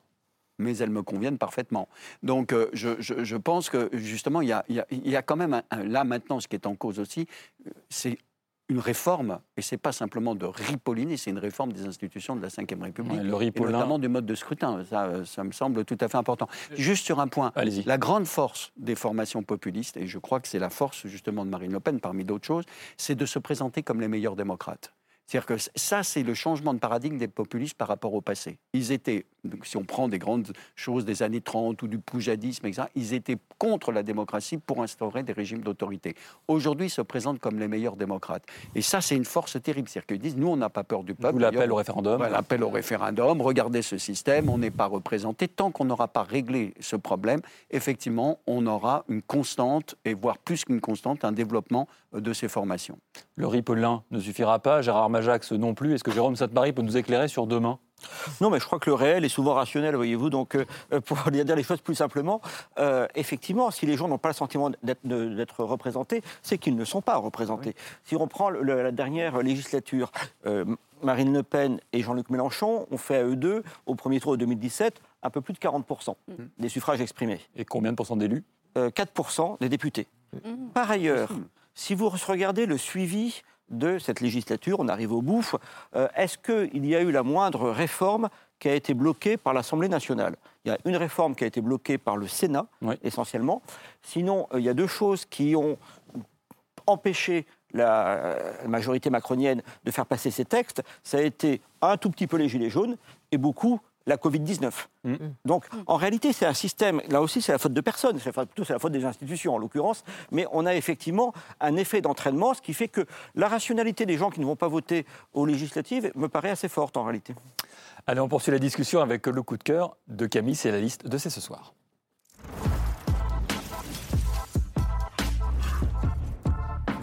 mais elles me conviennent parfaitement. Donc euh, je, pense que justement, il y a, il y a, quand même, là maintenant, ce qui est en cause aussi, euh, c'est une réforme, et ce n'est pas simplement de ripolliner, c'est une réforme des institutions de la Ve République, et notamment du mode de scrutin. Ça, euh, ça me semble tout à fait important. Juste sur un point, la grande force des formations populistes, et je crois que c'est la force justement de Marine Le Pen parmi d'autres choses, c'est de se présenter comme les meilleurs démocrates. C'est-à-dire que ça, c'est le changement de paradigme des populistes par rapport au passé. Ils étaient, si on prend des grandes choses des années 30 ou du poujadisme, etc., ils étaient contre la démocratie pour instaurer des régimes d'autorité. Aujourd'hui, ils se présentent comme les meilleurs démocrates. Et ça, c'est une force terrible. C'est-à-dire qu'ils disent, nous, on n'a pas peur du peuple. l'appel au référendum. l'appel au référendum, regardez ce système, on n'est pas représenté. Tant qu'on n'aura pas réglé ce problème, effectivement, on aura une constante, et voire plus qu'une constante, un développement de ces formations. Le Ripollin ne suffira pas, Gérard Majax non plus. Est-ce que Jérôme Sainte-Marie peut nous éclairer sur demain? Non, mais je crois que le réel est souvent rationnel, voyez-vous. Donc, euh, pour dire les choses plus simplement, euh, effectivement, si les gens n'ont pas le sentiment d'être représentés, c'est qu'ils ne sont pas représentés. Si on prend la dernière législature, euh, Marine Le Pen et Jean-Luc Mélenchon ont fait à eux deux, au premier tour de 2017, un peu plus de 40% mm. des suffrages exprimés. Et combien de pourcents d'élus? 4% des députés. Mm. Par ailleurs, si vous regardez le suivi de cette législature, on arrive au bout, euh, est-ce qu'il y a eu la moindre réforme qui a été bloquée par l'Assemblée nationale? Il y a une réforme qui a été bloquée par le Sénat, essentiellement. Sinon, euh, il y a deux choses qui ont empêché la euh, majorité macronienne de faire passer ces textes. Ça a été un tout petit peu les Gilets jaunes et beaucoup la Covid-19. Mm. Donc, en réalité, c'est un système, là aussi, c'est la faute de personne, c'est plutôt c'est la faute des institutions en l'occurrence, mais on a effectivement un effet d'entraînement, ce qui fait que la rationalité des gens qui ne vont pas voter aux législatives me paraît assez forte en réalité. Allez, on poursuit la discussion avec le coup de cœur de Camille, c'est la liste de C'est ce soir.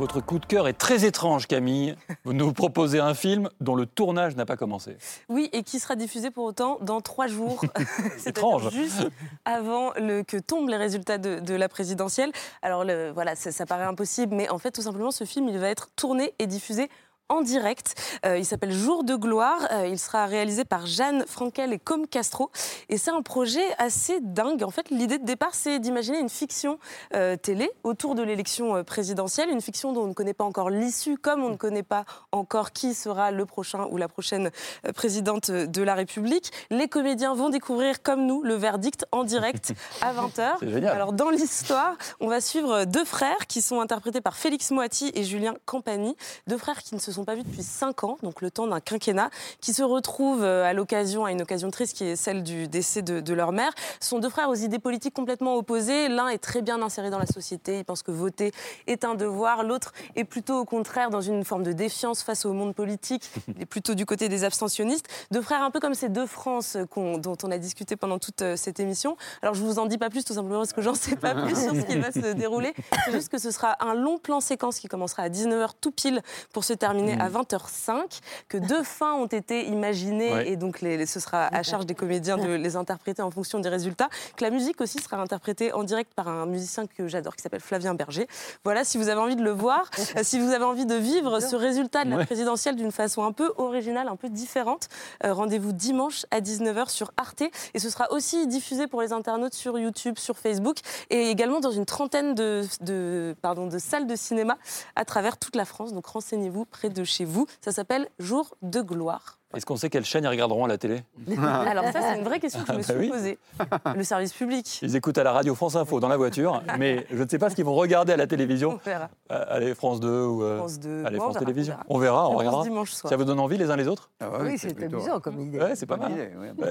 Votre coup de cœur est très étrange, Camille. Vous nous proposez un film dont le tournage n'a pas commencé. Oui, et qui sera diffusé pour autant dans trois jours. C'est étrange. Juste avant le, que tombent les résultats de, la présidentielle. Alors voilà, ça, ça paraît impossible, mais en fait, tout simplement, ce film, il va être tourné et diffusé en direct. Euh, il s'appelle Jour de gloire. Euh, il sera réalisé par Jeanne Frankel et Com Castro. Et c'est un projet assez dingue. En fait, l'idée de départ, c'est d'imaginer une fiction euh, télé autour de l'élection présidentielle. Une fiction dont on ne connaît pas encore l'issue, comme on ne connaît pas encore qui sera le prochain ou la prochaine présidente de la République. Les comédiens vont découvrir, comme nous, le verdict en direct à 20h. Alors, dans l'histoire, on va suivre deux frères qui sont interprétés par Félix Moati et Julien Campani. Deux frères qui ne se sont pas vus depuis 5 ans, donc le temps d'un quinquennat, qui se retrouvent euh, à l'occasion, à une occasion triste qui est celle du décès de, leur mère. Ce sont deux frères aux idées politiques complètement opposées. L'un est très bien inséré dans la société, il pense que voter est un devoir. L'autre est plutôt au contraire dans une forme de défiance face au monde politique. Il est plutôt du côté des abstentionnistes. Deux frères un peu comme ces deux France dont on a discuté pendant toute euh, cette émission. Alors je vous en dis pas plus, tout simplement parce que j'en sais pas plus sur ce qui va se dérouler. C'est juste que ce sera un long plan séquence qui commencera à 19h tout pile pour se terminer à 20h05, mmh. que deux fins ont été imaginées et donc les, ce sera à charge des comédiens de les interpréter en fonction des résultats, que la musique aussi sera interprétée en direct par un musicien que j'adore qui s'appelle Flavien Berger. Voilà, si vous avez envie de le voir, euh, si vous avez envie de vivre ce résultat de la présidentielle d'une façon un peu originale, un peu différente, euh, rendez-vous dimanche à 19h sur Arte et ce sera aussi diffusé pour les internautes sur YouTube, sur Facebook et également dans une trentaine de, de, pardon, de salles de cinéma à travers toute la France. Donc renseignez-vous près de chez vous. Ça s'appelle Jour de gloire. Est-ce qu'on sait quelle chaîne ils regarderont à la télé Alors ça, c'est une vraie question que je me ah, bah suis posée. Le service public. Ils écoutent à la radio France Info dans la voiture, mais je ne sais pas ce qu'ils vont regarder à la télévision. On verra. Euh, allez, France 2 ou euh, France 2. Allez, France Télévisions. On verra, on, regardera. Dimanche soir. Ça vous donne envie les uns les autres ah Oui, c'est amusant comme idée. Ouais, c'est pas mal.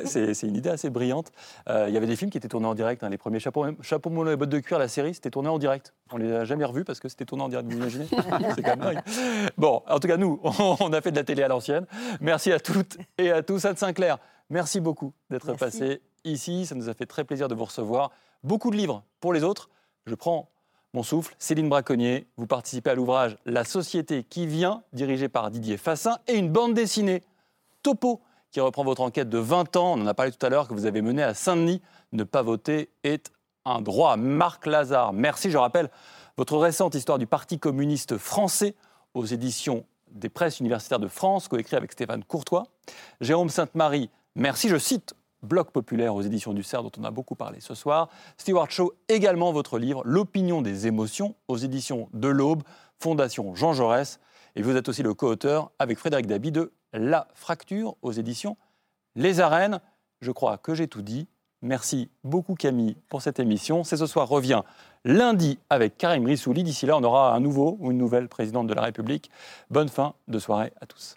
c'est une idée assez brillante. Euh, il y avait des films qui étaient tournés en direct. Hein. Les premiers Chapeau, Chapeau mono et bottes de cuir, la série, c'était tourné en direct. On les a jamais revus parce que c'était tourné en direct. Vous imaginez C'est quand même Bon, en tout cas, nous, on a fait de la télé à l'ancienne. Merci à toutes et à tous. Anne Sinclair, merci beaucoup d'être passé ici. Ça nous a fait très plaisir de vous recevoir. Beaucoup de livres pour les autres. Je prends mon souffle. Céline Braconnier, vous participez à l'ouvrage La société qui vient, dirigé par Didier Fassin, et une bande dessinée, Topo, qui reprend votre enquête de 20 ans. On en a parlé tout à l'heure, que vous avez menée à Saint-Denis. Ne pas voter est un droit. Marc Lazare, merci. Je rappelle votre récente histoire du Parti communiste français aux éditions des presses universitaires de France, coécrit avec Stéphane Courtois. Jérôme Sainte-Marie, merci, je cite Bloc populaire aux éditions du CERF, dont on a beaucoup parlé ce soir. Stewart Shaw, également votre livre, L'opinion des émotions, aux éditions de l'Aube, Fondation Jean Jaurès. Et vous êtes aussi le co-auteur avec Frédéric Dabi de La fracture aux éditions Les Arènes. Je crois que j'ai tout dit. Merci beaucoup Camille pour cette émission. C'est ce soir revient lundi avec Karim Rissouli. D'ici là, on aura un nouveau ou une nouvelle présidente de la République. Bonne fin de soirée à tous.